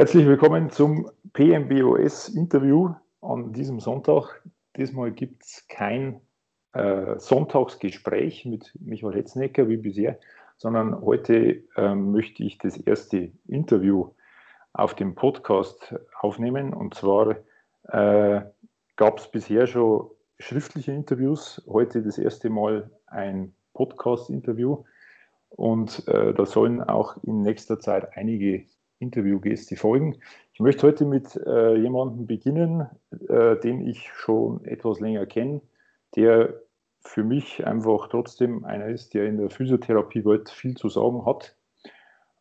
Herzlich willkommen zum PMBOS-Interview an diesem Sonntag. Diesmal gibt es kein äh, Sonntagsgespräch mit Michael Hetznecker wie bisher, sondern heute äh, möchte ich das erste Interview auf dem Podcast aufnehmen. Und zwar äh, gab es bisher schon schriftliche Interviews, heute das erste Mal ein Podcast-Interview. Und äh, da sollen auch in nächster Zeit einige Interviewgäste folgen. Ich möchte heute mit äh, jemandem beginnen, äh, den ich schon etwas länger kenne, der für mich einfach trotzdem einer ist, der in der Physiotherapiewelt viel zu sagen hat.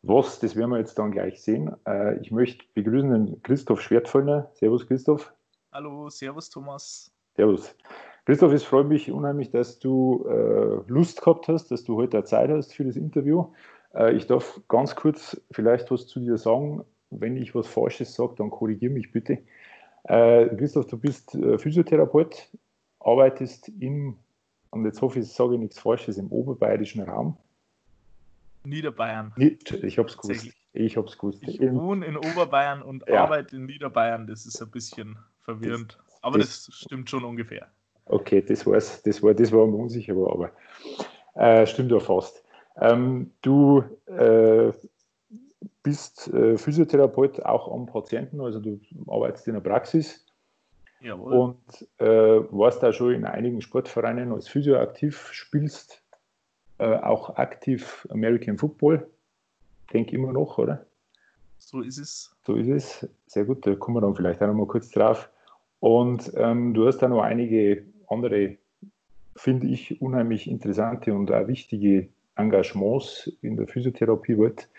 Was, das werden wir jetzt dann gleich sehen. Äh, ich möchte begrüßen den Christoph Schwertföllner. Servus, Christoph. Hallo, servus, Thomas. Servus. Christoph, es freut mich unheimlich, dass du äh, Lust gehabt hast, dass du heute Zeit hast für das Interview. Äh, ich darf ganz kurz vielleicht was zu dir sagen. Wenn ich was Falsches sage, dann korrigiere mich bitte. Äh, Christoph, du bist äh, Physiotherapeut, arbeitest im, und jetzt hoffe ich, ich sage nichts Falsches, im oberbayerischen Raum. Niederbayern. Ich habe es gewusst. Ich habe es gewusst. Ich wohne in Oberbayern und ja. arbeite in Niederbayern. Das ist ein bisschen verwirrend. Das, aber das, das, stimmt schon ungefähr. Okay, das, war's. das war das war mir unsicher, aber äh, stimmt ja fast. Ähm, du äh, bist äh, Physiotherapeut auch am Patienten, also du arbeitest in der Praxis. Jawohl. Und äh, warst da schon in einigen Sportvereinen als Physio aktiv, spielst äh, auch aktiv American Football. Denke immer noch, oder? So ist es. So ist es. Sehr gut, da kommen wir dann vielleicht auch noch mal kurz drauf. Und ähm, du hast da noch einige andere, finde ich, unheimlich interessante und auch wichtige Engagements in der Physiotherapie wird.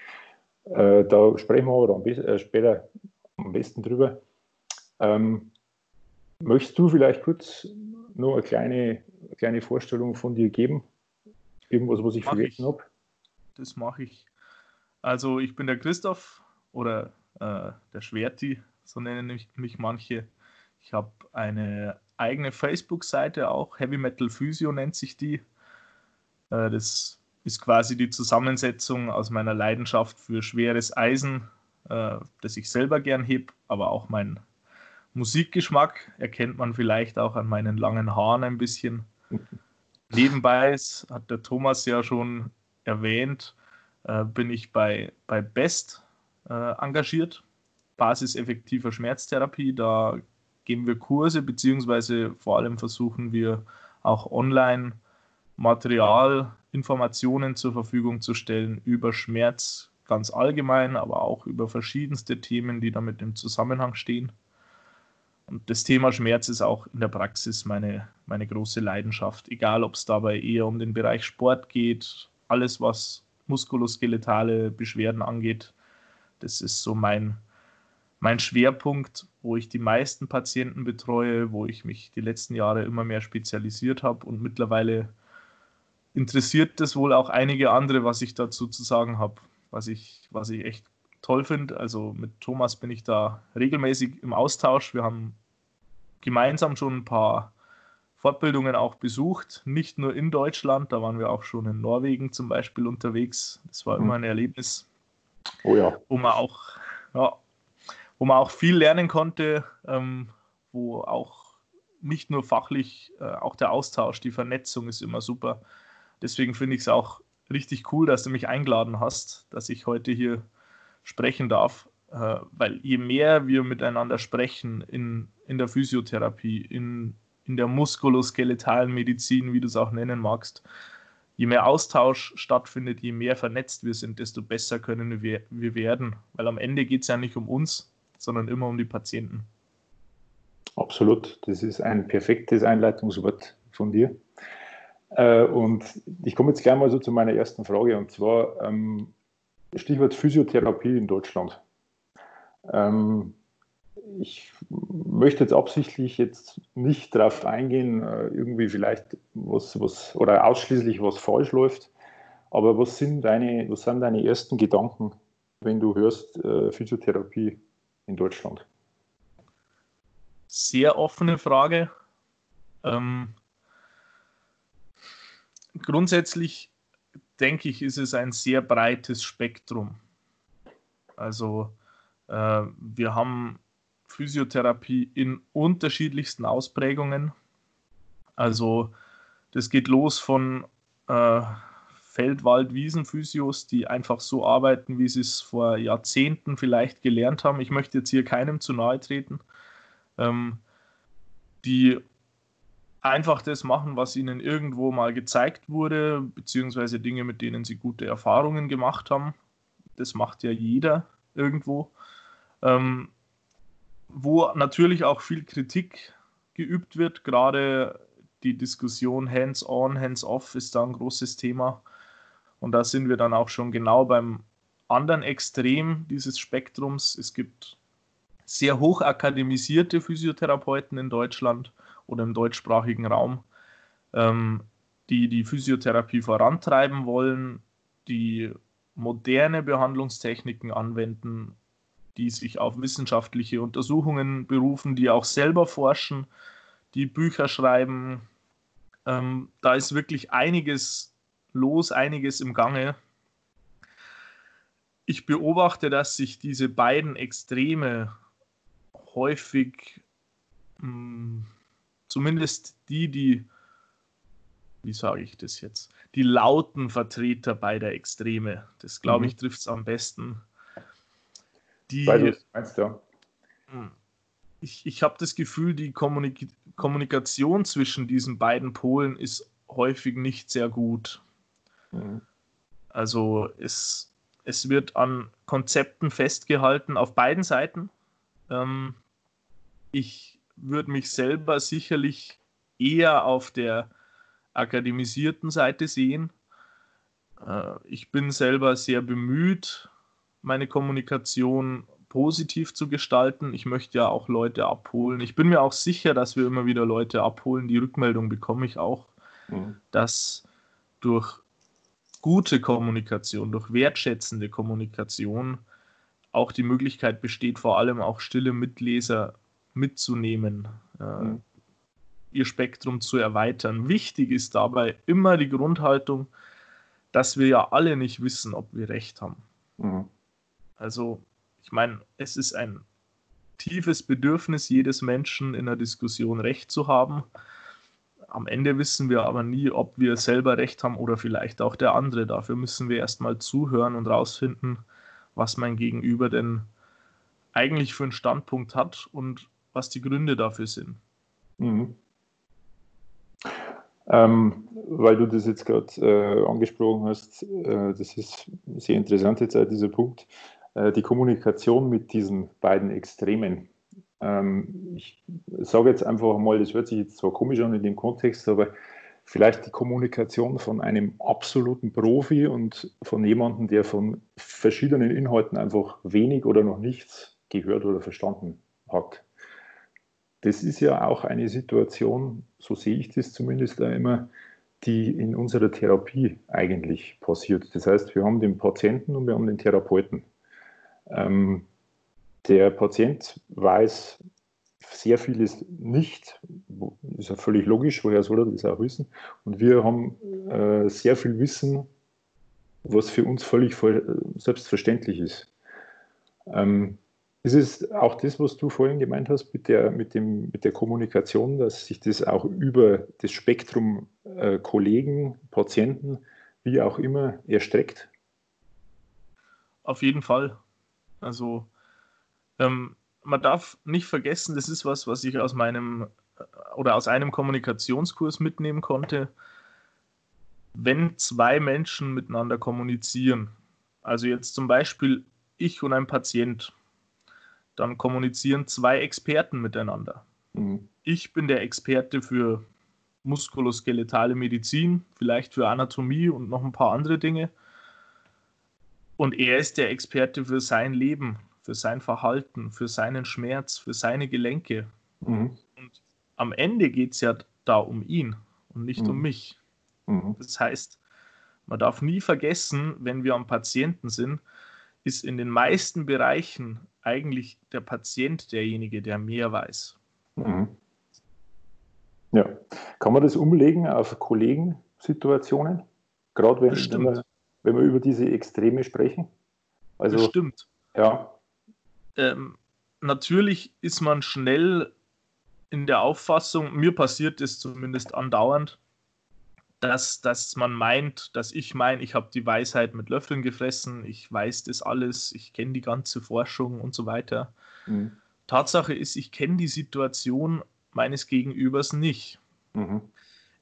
Äh, da sprechen wir aber am äh, später am besten drüber. Ähm, möchtest du vielleicht kurz nur eine kleine, kleine Vorstellung von dir geben? Irgendwas, was ich mach vergessen habe? Das mache ich. Also ich bin der Christoph oder äh, der Schwerti, so nennen mich, mich manche. Ich habe eine eigene Facebook-Seite auch, Heavy Metal Physio nennt sich die. Äh, das ist quasi die Zusammensetzung aus meiner Leidenschaft für schweres Eisen, äh, das ich selber gern heb, aber auch mein Musikgeschmack erkennt man vielleicht auch an meinen langen Haaren ein bisschen. Nebenbei ist, hat der Thomas ja schon erwähnt, äh, bin ich bei, bei Best äh, engagiert, basiseffektiver Schmerztherapie. Da geben wir Kurse, beziehungsweise vor allem versuchen wir auch online Material Informationen zur Verfügung zu stellen über Schmerz ganz allgemein, aber auch über verschiedenste Themen, die damit im Zusammenhang stehen. Und das Thema Schmerz ist auch in der Praxis meine, meine große Leidenschaft, egal ob es dabei eher um den Bereich Sport geht, alles was muskuloskeletale Beschwerden angeht. Das ist so mein, mein Schwerpunkt, wo ich die meisten Patienten betreue, wo ich mich die letzten Jahre immer mehr spezialisiert habe und mittlerweile interessiert das wohl auch einige andere, was ich dazu zu sagen habe, was ich, was ich echt toll finde. Also mit Thomas bin ich da regelmäßig im Austausch. Wir haben gemeinsam schon ein paar Fortbildungen auch besucht, nicht nur in Deutschland, da waren wir auch schon in Norwegen zum Beispiel unterwegs. Das war immer mhm. ein Erlebnis, oh ja. wo man auch, ja, wo man auch viel lernen konnte, ähm, wo auch nicht nur fachlich, äh, auch der Austausch, die Vernetzung ist immer super. Deswegen finde ich es auch richtig cool, dass du mich eingeladen hast, dass ich heute hier sprechen darf. Äh, weil je mehr wir miteinander sprechen in, in der Physiotherapie, in, in der muskuloskeletalen Medizin, wie du es auch nennen magst, je mehr Austausch stattfindet, je mehr vernetzt wir sind, desto besser können wir, wir werden. Weil am Ende geht es ja nicht um uns, sondern immer um die Patienten. Absolut, das ist ein perfektes Einleitungswort von dir. Äh, und ich komme jetzt gleich mal so zu meiner ersten Frage und zwar ähm, Stichwort Physiotherapie in Deutschland. Ähm, ich möchte jetzt absichtlich jetzt nicht darauf eingehen, äh, irgendwie vielleicht was, was oder ausschließlich was falsch läuft. Aber was sind deine, was sind deine ersten Gedanken, wenn du hörst äh, Physiotherapie in Deutschland? Sehr offene Frage. Ähm, grundsätzlich denke ich, ist es ein sehr breites Spektrum. Also Äh, wir haben Physiotherapie in unterschiedlichsten Ausprägungen. Also das geht los von äh, Feldwald, Wiesenphysios, die einfach so arbeiten, wie sie es vor Jahrzehnten vielleicht gelernt haben. Ich möchte jetzt hier keinem zu nahe treten. Ähm, die einfach das machen, was ihnen irgendwo mal gezeigt wurde, beziehungsweise Dinge, mit denen sie gute Erfahrungen gemacht haben. Das macht ja jeder irgendwo. Ähm, wo natürlich auch viel Kritik geübt wird, gerade die Diskussion Hands-on, Hands-off ist da ein großes Thema. Und da sind wir dann auch schon genau beim anderen Extrem dieses Spektrums. Es gibt sehr hoch akademisierte Physiotherapeuten in Deutschland oder im deutschsprachigen Raum, ähm, die die Physiotherapie vorantreiben wollen, die moderne Behandlungstechniken anwenden, die sich auf wissenschaftliche Untersuchungen berufen, die auch selber forschen, die Bücher schreiben. Ähm, da ist wirklich einiges los, einiges im Gange. Ich beobachte, dass sich diese beiden Extreme häufig mh, hm, zumindest die, die, wie sage ich das jetzt, die lauten Vertreter beider Extreme, das glaube ich, mhm. trifft es am besten. Die, meinst, ja. Hm. Ich, ich habe das Gefühl, die Kommunik Kommunikation zwischen diesen beiden Polen ist häufig nicht sehr gut. Mhm. Also es, es wird an Konzepten festgehalten auf beiden Seiten. Ähm, ich würde mich selber sicherlich eher auf der akademisierten Seite sehen. Äh, ich bin selber sehr bemüht, meine Kommunikation positiv zu gestalten. Ich möchte ja auch Leute abholen. Ich bin mir auch sicher, dass wir immer wieder Leute abholen. Die Rückmeldung bekomme ich auch, mhm. dass durch gute Kommunikation, durch wertschätzende Kommunikation auch die Möglichkeit besteht, vor allem auch stille Mitleser mitzunehmen, äh, mhm. ihr Spektrum zu erweitern. Wichtig ist dabei immer die Grundhaltung, dass wir ja alle nicht wissen, ob wir recht haben. Mhm. Also, ich meine, es ist ein tiefes Bedürfnis jedes Menschen in der Diskussion recht zu haben. Am Ende wissen wir aber nie, ob wir selber recht haben oder vielleicht auch der andere. Dafür müssen wir erstmal zuhören und rausfinden, was mein Gegenüber denn eigentlich für einen Standpunkt hat und was die Gründe dafür sind. Mhm. Ähm, weil du das jetzt gerade äh, angesprochen hast, äh, das ist sehr interessant jetzt dieser Punkt, äh, die Kommunikation mit diesen beiden Extremen. Ähm, ich sage jetzt einfach mal, das hört sich jetzt zwar komisch an in dem Kontext, aber vielleicht die Kommunikation von einem absoluten Profi und von jemandem, der von verschiedenen Inhalten einfach wenig oder noch nichts gehört oder verstanden hat das ist ja auch eine Situation, so sehe ich das zumindest immer, die in unserer Therapie eigentlich passiert. Das heißt, wir haben den Patienten und wir haben den Therapeuten. Ähm, der Patient weiß sehr vieles nicht, ist ja völlig logisch, woher soll er das auch wissen? Und wir haben äh, sehr viel Wissen, was für uns völlig selbstverständlich ist. Ähm, ist es auch das, was du vorhin gemeint hast mit der, mit dem, mit der Kommunikation, dass sich das auch über das Spektrum äh, Kollegen, Patienten, wie auch immer, erstreckt? Auf jeden Fall. Also ähm, man darf nicht vergessen, das ist was, was ich aus meinem äh, oder aus einem Kommunikationskurs mitnehmen konnte. Wenn zwei Menschen miteinander kommunizieren, also jetzt zum Beispiel ich und ein Patient, dann kommunizieren zwei Experten miteinander. Mhm. Ich bin der Experte für muskuloskeletale Medizin, vielleicht für Anatomie und noch ein paar andere Dinge. Und er ist der Experte für sein Leben, für sein Verhalten, für seinen Schmerz, für seine Gelenke. Mhm. Und am Ende geht es ja da um ihn und nicht mhm. um mich. Mhm. Das heißt, man darf nie vergessen, wenn wir am Patienten sind, ist in den meisten Bereichen eigentlich der Patient derjenige, der mehr weiß. Mhm. Ja, kann man das umlegen auf Kollegensituationen? Gerade wenn, wenn, wir, wenn wir über diese Extreme sprechen? Also, Bestimmt. Ja. ähm, natürlich ist man schnell in der Auffassung, mir passiert es zumindest andauernd, dass, dass man meint, dass ich meine, ich habe die Weisheit mit Löffeln gefressen, ich weiß das alles, ich kenne die ganze Forschung und so weiter. Mhm. Tatsache ist, ich kenne die Situation meines Gegenübers nicht. Mhm.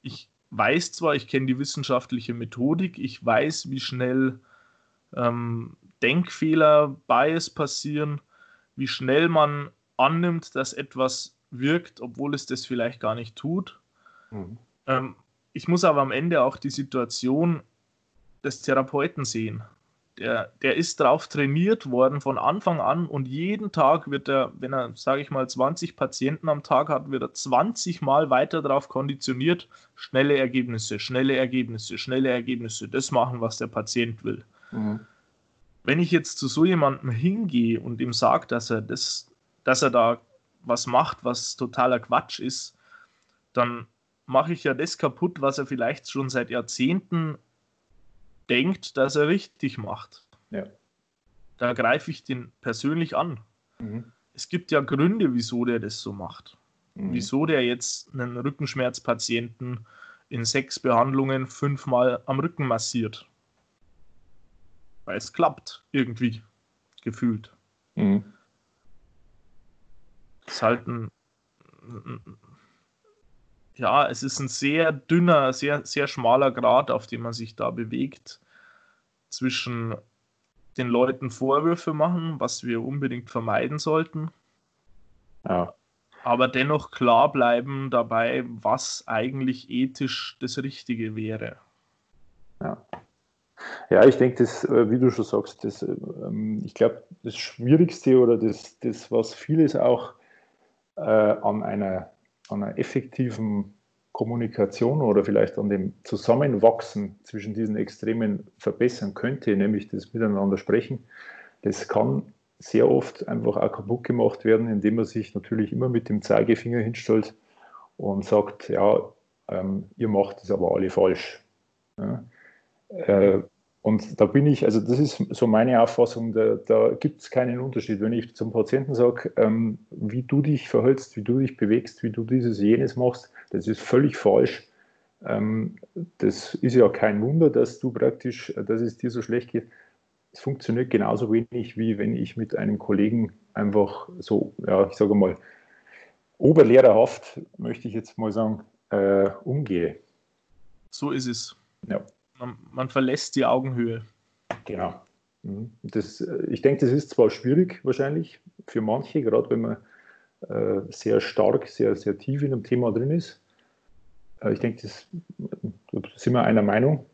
Ich weiß zwar, ich kenne die wissenschaftliche Methodik, ich weiß, wie schnell ähm, Denkfehler, Bias passieren, wie schnell man annimmt, dass etwas wirkt, obwohl es das vielleicht gar nicht tut. Mhm. Ähm, ich muss aber am Ende auch die Situation des Therapeuten sehen. Der, der ist darauf trainiert worden von Anfang an und jeden Tag wird er, wenn er, sage ich mal, 20 Patienten am Tag hat, wird er 20 Mal weiter darauf konditioniert, schnelle Ergebnisse, schnelle Ergebnisse, schnelle Ergebnisse, das machen, was der Patient will. Mhm. Wenn ich jetzt zu so jemandem hingehe und ihm sage, dass er das, dass er da was macht, was totaler Quatsch ist, dann mache ich ja das kaputt, was er vielleicht schon seit Jahrzehnten denkt, dass er richtig macht. Ja. Da greife ich den persönlich an. Mhm. Es gibt ja Gründe, wieso der das so macht. Mhm. Wieso der jetzt einen Rückenschmerzpatienten in sechs Behandlungen fünfmal am Rücken massiert. Weil es klappt, irgendwie, gefühlt. Mhm. Es ist halt ein, ja, es ist ein sehr dünner, sehr, sehr schmaler Grad, auf dem man sich da bewegt, zwischen den Leuten Vorwürfe machen, was wir unbedingt vermeiden sollten. Ja. Aber dennoch klar bleiben dabei, was eigentlich ethisch das Richtige wäre. Ja. Ja, ich denke, das, äh, wie du schon sagst, das, ähm, ich glaube, das Schwierigste oder das, das was vieles auch äh, an einer an einer effektiven Kommunikation oder vielleicht an dem Zusammenwachsen zwischen diesen Extremen verbessern könnte, nämlich das Miteinander sprechen, das kann sehr oft einfach auch kaputt gemacht werden, indem man sich natürlich immer mit dem Zeigefinger hinstellt und sagt, ja, ähm, ihr macht es aber alle falsch. Ja? Äh, und da bin ich, also das ist so meine Auffassung, da, da gibt es keinen Unterschied. Wenn ich zum Patienten sage, ähm, wie du dich verhältst, wie du dich bewegst, wie du dieses, jenes machst, das ist völlig falsch. Ähm, das ist ja kein Wunder, dass du praktisch, dass es dir so schlecht geht. Es funktioniert genauso wenig, wie wenn ich mit einem Kollegen einfach so, ja, ich sage mal, oberlehrerhaft, möchte ich jetzt mal sagen, äh, umgehe. So ist es. Ja. Man, man verlässt die Augenhöhe. Genau. Mhm. Das, äh, ich denke, das ist zwar schwierig wahrscheinlich für manche, gerade wenn man äh, sehr stark, sehr, sehr tief in einem Thema drin ist. Äh, ich denke, das, da sind wir einer Meinung.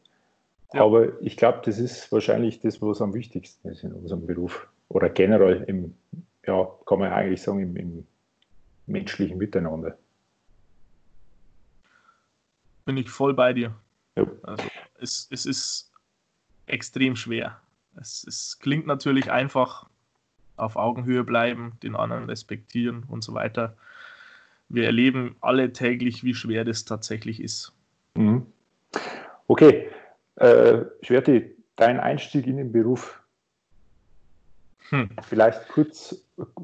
Ja. Aber ich glaube, das ist wahrscheinlich das, was am wichtigsten ist in unserem Beruf. Oder generell im, ja, kann man eigentlich sagen, im, im menschlichen Miteinander. Bin ich voll bei dir. Ja. Also es, es ist extrem schwer. Es, es klingt natürlich einfach, auf Augenhöhe bleiben, den anderen respektieren und so weiter. Wir erleben alle täglich, wie schwer das tatsächlich ist. Mhm. Okay, äh, Schwerti, dein Einstieg in den Beruf. Hm. Vielleicht kurz,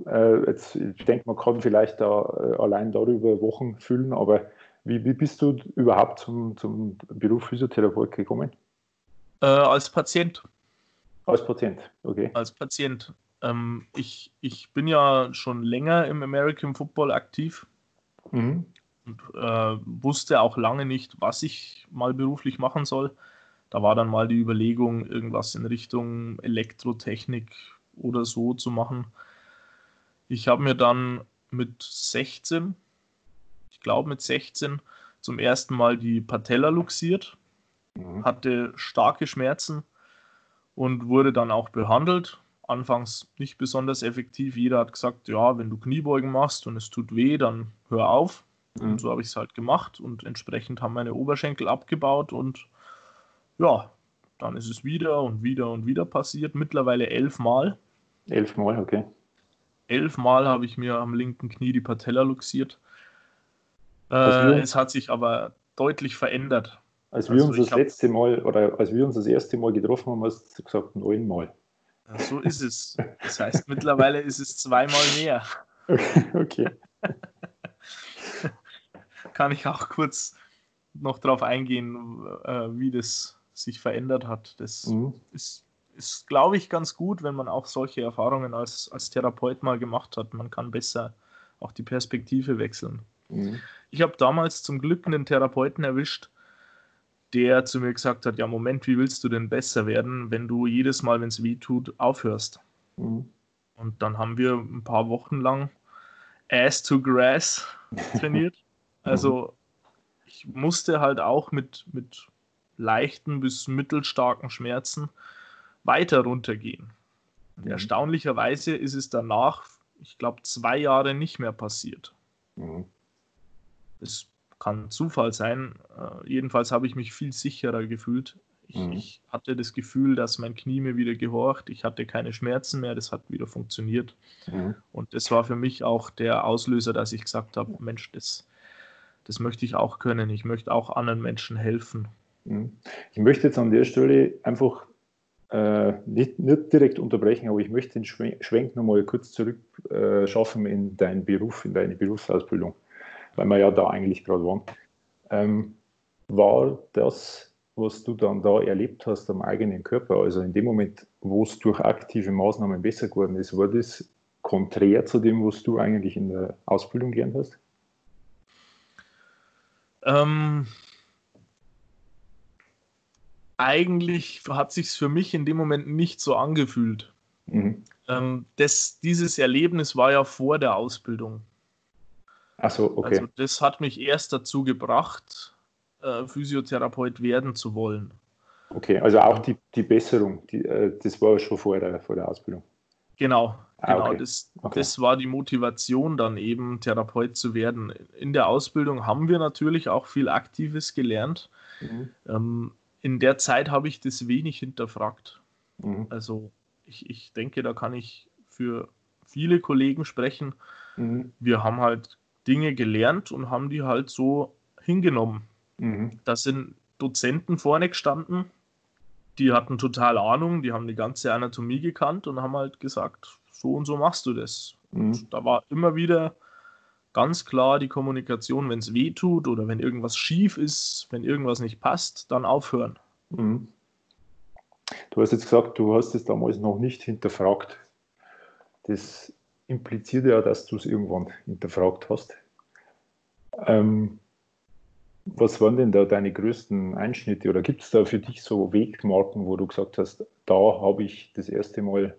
äh, jetzt, ich denke, man kann vielleicht da äh, allein darüber Wochen füllen, aber wie, wie bist du überhaupt zum, zum Beruf Physiotherapeut gekommen? Äh, als Patient. Als Patient, okay. Als Patient. Ähm, ich, ich bin ja schon länger im American Football aktiv mhm. und äh, wusste auch lange nicht, was ich mal beruflich machen soll. Da war dann mal die Überlegung, irgendwas in Richtung Elektrotechnik oder so zu machen. Ich habe mir dann mit 16 ich glaube mit 16, zum ersten Mal die Patella luxiert, mhm. hatte starke Schmerzen und wurde dann auch behandelt. Anfangs nicht besonders effektiv. Jeder hat gesagt, ja, wenn du Kniebeugen machst und es tut weh, dann hör auf. Mhm. Und so habe ich es halt gemacht und entsprechend haben meine Oberschenkel abgebaut und ja, dann ist es wieder und wieder und wieder passiert. Mittlerweile elfmal. Elfmal, okay. Elfmal habe ich mir am linken Knie die Patella luxiert. Äh, es hat sich aber deutlich verändert. Als wir also uns das letzte Mal oder als wir uns das erste Mal getroffen haben, hast du gesagt neunmal. Ja, so ist es. Das heißt, mittlerweile ist es zweimal mehr. Okay. Kann ich auch kurz noch darauf eingehen, äh, wie das sich verändert hat. Das mhm. ist, ist glaube ich, ganz gut, wenn man auch solche Erfahrungen als, als Therapeut mal gemacht hat. Man kann besser auch die Perspektive wechseln. Mhm. Ich habe damals zum Glück einen Therapeuten erwischt, der zu mir gesagt hat, ja Moment, wie willst du denn besser werden, wenn du jedes Mal, wenn es weh tut, aufhörst? Mhm. Und dann haben wir ein paar Wochen lang Ass to Grass trainiert. Also ich musste halt auch mit, mit leichten bis mittelstarken Schmerzen weiter runtergehen. Und mhm. erstaunlicherweise ist es danach, ich glaube, zwei Jahre nicht mehr passiert. Mhm. Es kann Zufall sein. Äh, jedenfalls habe ich mich viel sicherer gefühlt. Ich, mhm. ich, hatte das Gefühl, dass mein Knie mir wieder gehorcht. Ich hatte keine Schmerzen mehr. Das hat wieder funktioniert. Mhm. Und das war für mich auch der Auslöser, dass ich gesagt habe: Mensch, das, das möchte ich auch können. Ich möchte auch anderen Menschen helfen. Mhm. Ich möchte jetzt an der Stelle einfach äh, nicht, nicht, direkt unterbrechen, aber ich möchte den Schwenk nochmal kurz zurück äh, schaffen in deinen Beruf, in deine Berufsausbildung, weil wir ja da eigentlich gerade waren. Ähm, war das, was du dann da erlebt hast am eigenen Körper, also in dem Moment, wo es durch aktive Maßnahmen besser geworden ist, war das konträr zu dem, was du eigentlich in der Ausbildung gelernt hast? Ähm, eigentlich hat sich für mich in dem Moment nicht so angefühlt. Mhm. Ähm, das, dieses Erlebnis war ja vor der Ausbildung. Achso, okay. Also das hat mich erst dazu gebracht, äh, Physiotherapeut werden zu wollen. Okay, also auch die, die Besserung, die, äh, das war schon vor der, vor der Ausbildung. Genau, ah, genau. Okay. Das, okay. das war die Motivation, dann eben Therapeut zu werden. In der Ausbildung haben wir natürlich auch viel Aktives gelernt. Mhm. Ähm, in der Zeit habe ich das wenig hinterfragt. Mhm. Also ich, ich denke, da kann ich für viele Kollegen sprechen. Mhm. Wir haben halt Dinge gelernt und haben die halt so hingenommen. Mhm. Da sind Dozenten vorne gestanden, die hatten total Ahnung, die haben die ganze Anatomie gekannt und haben halt gesagt, so und so machst du das. Mhm. da war immer wieder ganz klar die Kommunikation, wenn es weh tut oder wenn irgendwas schief ist, wenn irgendwas nicht passt, dann aufhören. Mhm. Du hast jetzt gesagt, du hast es damals noch nicht hinterfragt. Das impliziert ja, dass du es irgendwann hinterfragt hast. Ähm, was waren denn da deine größten Einschnitte oder gibt es da für dich so Wegmarken, wo du gesagt hast, da habe ich das erste Mal,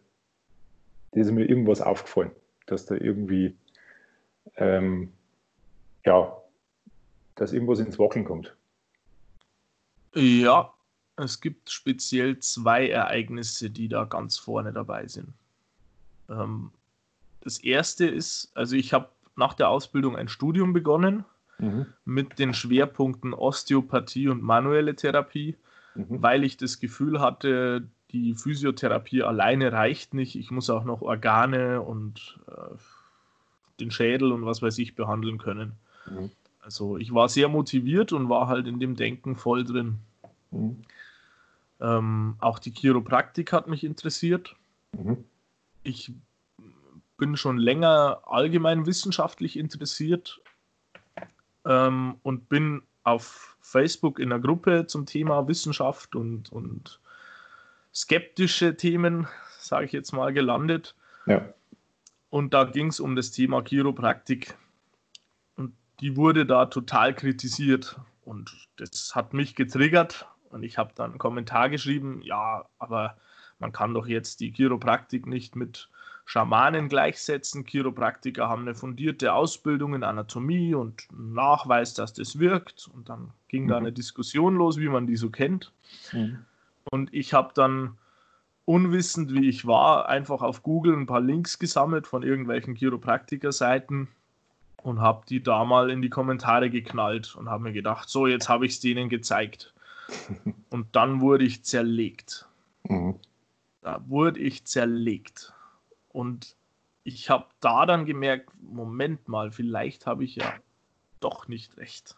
da ist mir irgendwas aufgefallen, dass da irgendwie ähm, ja, dass irgendwas ins Wackeln kommt. Ja, es gibt speziell zwei Ereignisse, die da ganz vorne dabei sind. Ähm, das erste ist, also ich habe nach der Ausbildung ein Studium begonnen mhm. mit den Schwerpunkten Osteopathie und manuelle Therapie, mhm. weil ich das Gefühl hatte, die Physiotherapie alleine reicht nicht. Ich muss auch noch Organe und äh, den Schädel und was weiß ich behandeln können. Mhm. Also ich war sehr motiviert und war halt in dem Denken voll drin. Mhm. Ähm, auch die Chiropraktik hat mich interessiert. Mhm. Ich bin schon länger allgemein wissenschaftlich interessiert ähm, und bin auf Facebook in einer Gruppe zum Thema Wissenschaft und, und skeptische Themen, sage ich jetzt mal, gelandet. Ja. Und da ging es um das Thema Chiropraktik. Und die wurde da total kritisiert. Und das hat mich getriggert. Und ich habe dann einen Kommentar geschrieben, ja, aber man kann doch jetzt die Chiropraktik nicht mit Schamanen gleichsetzen. Chiropraktiker haben eine fundierte Ausbildung in Anatomie und Nachweis, dass das wirkt. Und dann ging mhm. da eine Diskussion los, wie man die so kennt. Mhm. Und ich habe dann unwissend wie ich war, einfach auf Google ein paar Links gesammelt von irgendwelchen Chiropraktiker-Seiten und habe die da mal in die Kommentare geknallt und habe mir gedacht, so, jetzt habe ich es denen gezeigt. Und dann wurde ich zerlegt. Mhm. Da wurde ich zerlegt. Und ich habe da dann gemerkt, Moment mal, vielleicht habe ich ja doch nicht recht.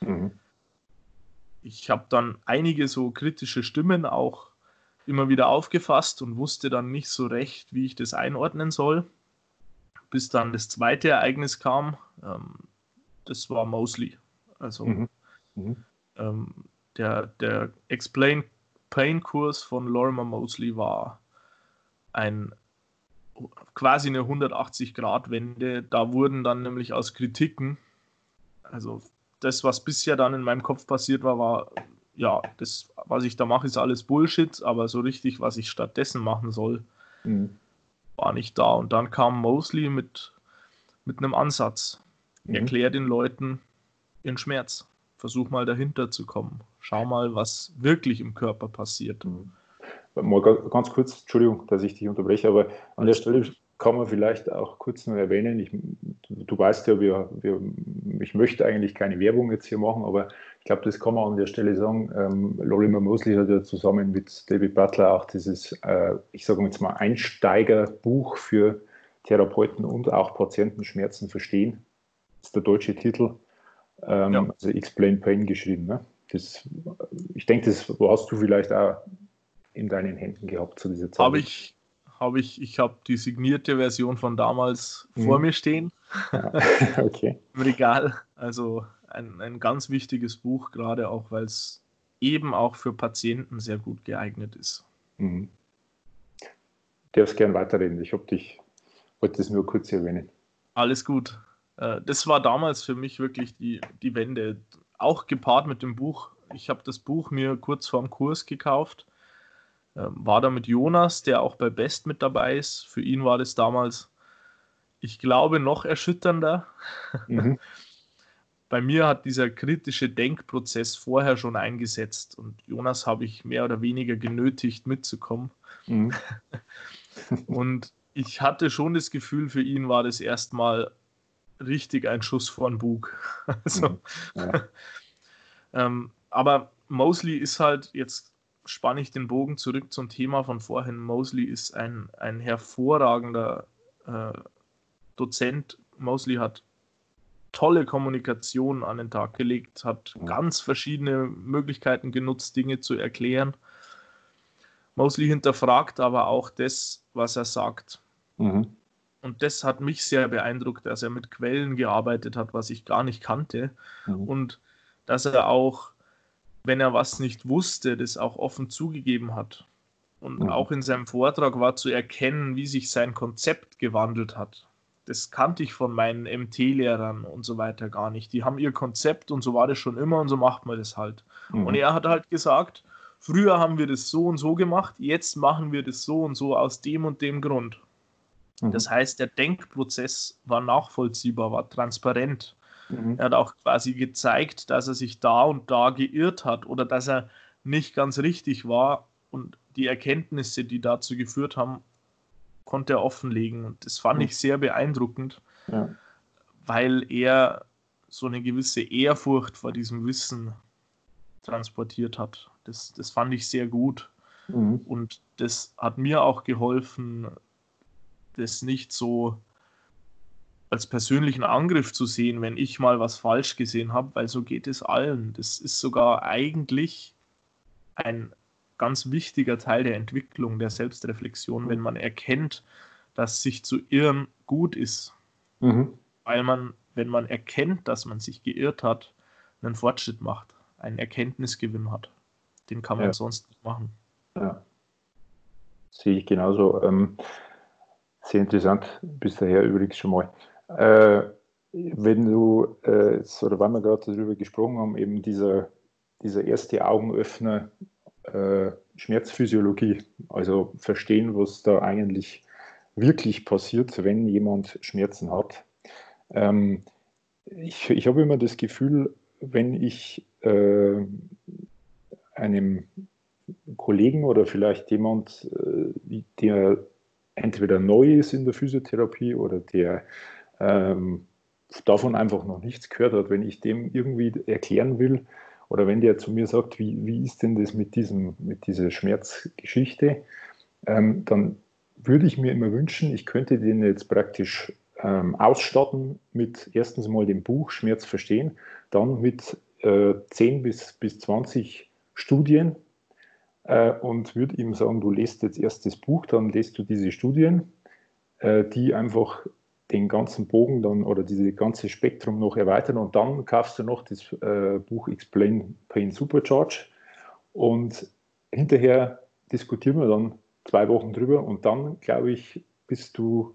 Mhm. Ich habe dann einige so kritische Stimmen auch immer wieder aufgefasst und wusste dann nicht so recht, wie ich das einordnen soll. Bis dann das zweite Ereignis kam. Ähm, das war Mosley. Also mhm. Mhm. Ähm, der, der Explain Pain Kurs von Lorimer Mosley war ein quasi eine 180-Grad-Wende. Da wurden dann nämlich aus Kritiken, also das, was bisher dann in meinem Kopf passiert war, war, ja, das, was ich da mache, ist alles Bullshit, aber so richtig, was ich stattdessen machen soll, mhm. war nicht da. Und dann kam Mosley mit, mit einem Ansatz. Mhm. Erklär den Leuten ihren Schmerz. Versuch mal dahinter zu kommen. Schau mal, was wirklich im Körper passiert. Mhm. Mal ganz kurz, Entschuldigung, dass ich dich unterbreche, aber an der Stelle kann man vielleicht auch kurz noch erwähnen, ich, du weißt ja, wir, wir, ich möchte eigentlich keine Werbung jetzt hier machen, aber ich glaube, das kann man an der Stelle sagen. Ähm, Lorimer Mosley hat ja zusammen mit David Butler auch dieses, äh, ich sage jetzt mal, Einsteigerbuch für Therapeuten und auch Patienten Schmerzen verstehen. Das ist der deutsche Titel. Ähm, ja. Also Explain Pain geschrieben. Ne? Das, ich denke, das hast du vielleicht auch in deinen Händen gehabt zu dieser Zeit. Habe ich, habe ich, ich habe die signierte Version von damals mhm. vor mir stehen. Ja. okay. Im Regal. Also ein, ein ganz wichtiges Buch, gerade auch, weil es eben auch für Patienten sehr gut geeignet ist. Mhm. Du darfst gern weiterreden. Ich habe dich, wollte das nur kurz erwähnen. Alles gut. Äh, das war damals für mich wirklich die, die Wende. Auch gepaart mit dem Buch. Ich habe das Buch mir kurz vorm Kurs gekauft. Ähm, war da mit Jonas, der auch bei Best mit dabei ist. Für ihn war das damals, ich glaube, noch erschütternder. Mhm. bei mir hat dieser kritische Denkprozess vorher schon eingesetzt und Jonas habe ich mehr oder weniger genötigt mitzukommen. Mhm. und ich hatte schon das Gefühl, für ihn war das erstmal richtig ein Schuss vor den Bug. also, mhm. ja. ähm, aber Mosley ist halt, jetzt spanne ich den Bogen zurück zum Thema von vorhin. Mosley ist ein, ein hervorragender äh, Dozent. Mosley hat tolle Kommunikation an den Tag gelegt, hat mhm. ganz verschiedene Möglichkeiten genutzt, Dinge zu erklären. Mosley hinterfragt aber auch das, was er sagt. Mhm. Und das hat mich sehr beeindruckt, dass er mit Quellen gearbeitet hat, was ich gar nicht kannte. Mhm. Und dass er auch, wenn er was nicht wusste, das auch offen zugegeben hat. Und mhm. auch in seinem Vortrag war zu erkennen, wie sich sein Konzept gewandelt hat. Das kannte ich von meinen MT-Lehrern und so weiter gar nicht. Die haben ihr Konzept und so war das schon immer und so macht man das halt. Mhm. Und er hat halt gesagt, früher haben wir das so und so gemacht, jetzt machen wir das so und so aus dem und dem Grund. Mhm. Das heißt, der Denkprozess war nachvollziehbar, war transparent. Mhm. Er hat auch quasi gezeigt, dass er sich da und da geirrt hat oder dass er nicht ganz richtig war und die Erkenntnisse, die dazu geführt haben, konnte er offenlegen. Und das fand mhm. ich sehr beeindruckend, ja. weil er so eine gewisse Ehrfurcht vor diesem Wissen transportiert hat. Das, das fand ich sehr gut. Mhm. Und das hat mir auch geholfen, das nicht so als persönlichen Angriff zu sehen, wenn ich mal was falsch gesehen habe, weil so geht es allen. Das ist sogar eigentlich ein ganz wichtiger Teil der Entwicklung, der Selbstreflexion, wenn man erkennt, dass sich zu irren gut ist. Mhm. Weil man, wenn man erkennt, dass man sich geirrt hat, einen Fortschritt macht, einen Erkenntnisgewinn hat. Den kann man ja. sonst nicht machen. Ja. Sehe ich genauso. Ähm, sehr interessant, bis daher übrigens schon mal. Äh, wenn du, äh, oder weil wir gerade darüber gesprochen haben, eben dieser, dieser erste Augenöffner äh, Schmerzphysiologie, also verstehen, was da eigentlich wirklich passiert, wenn jemand Schmerzen hat. Ähm, ich, ich habe immer das Gefühl, wenn ich äh, einem Kollegen oder vielleicht jemand, äh, der entweder neu ist in der Physiotherapie oder der ähm, davon einfach noch nichts gehört hat, wenn ich dem irgendwie erklären will oder wenn der zu mir sagt, wie, wie ist denn das mit, diesem, mit dieser Schmerzgeschichte, ähm, dann würde ich mir immer wünschen, ich könnte den jetzt praktisch ähm, ausstatten mit erstens mal dem Buch Schmerz verstehen, dann mit äh, 10 bis, bis 20 Studien, äh, und würde ihm sagen, du lest jetzt erst das Buch, dann lest du diese Studien, äh, die einfach den ganzen Bogen dann oder dieses ganze Spektrum noch erweitern und dann kaufst du noch das äh, Buch Explain Pain Supercharge und hinterher diskutieren wir dann zwei Wochen drüber und dann, glaube ich, bist du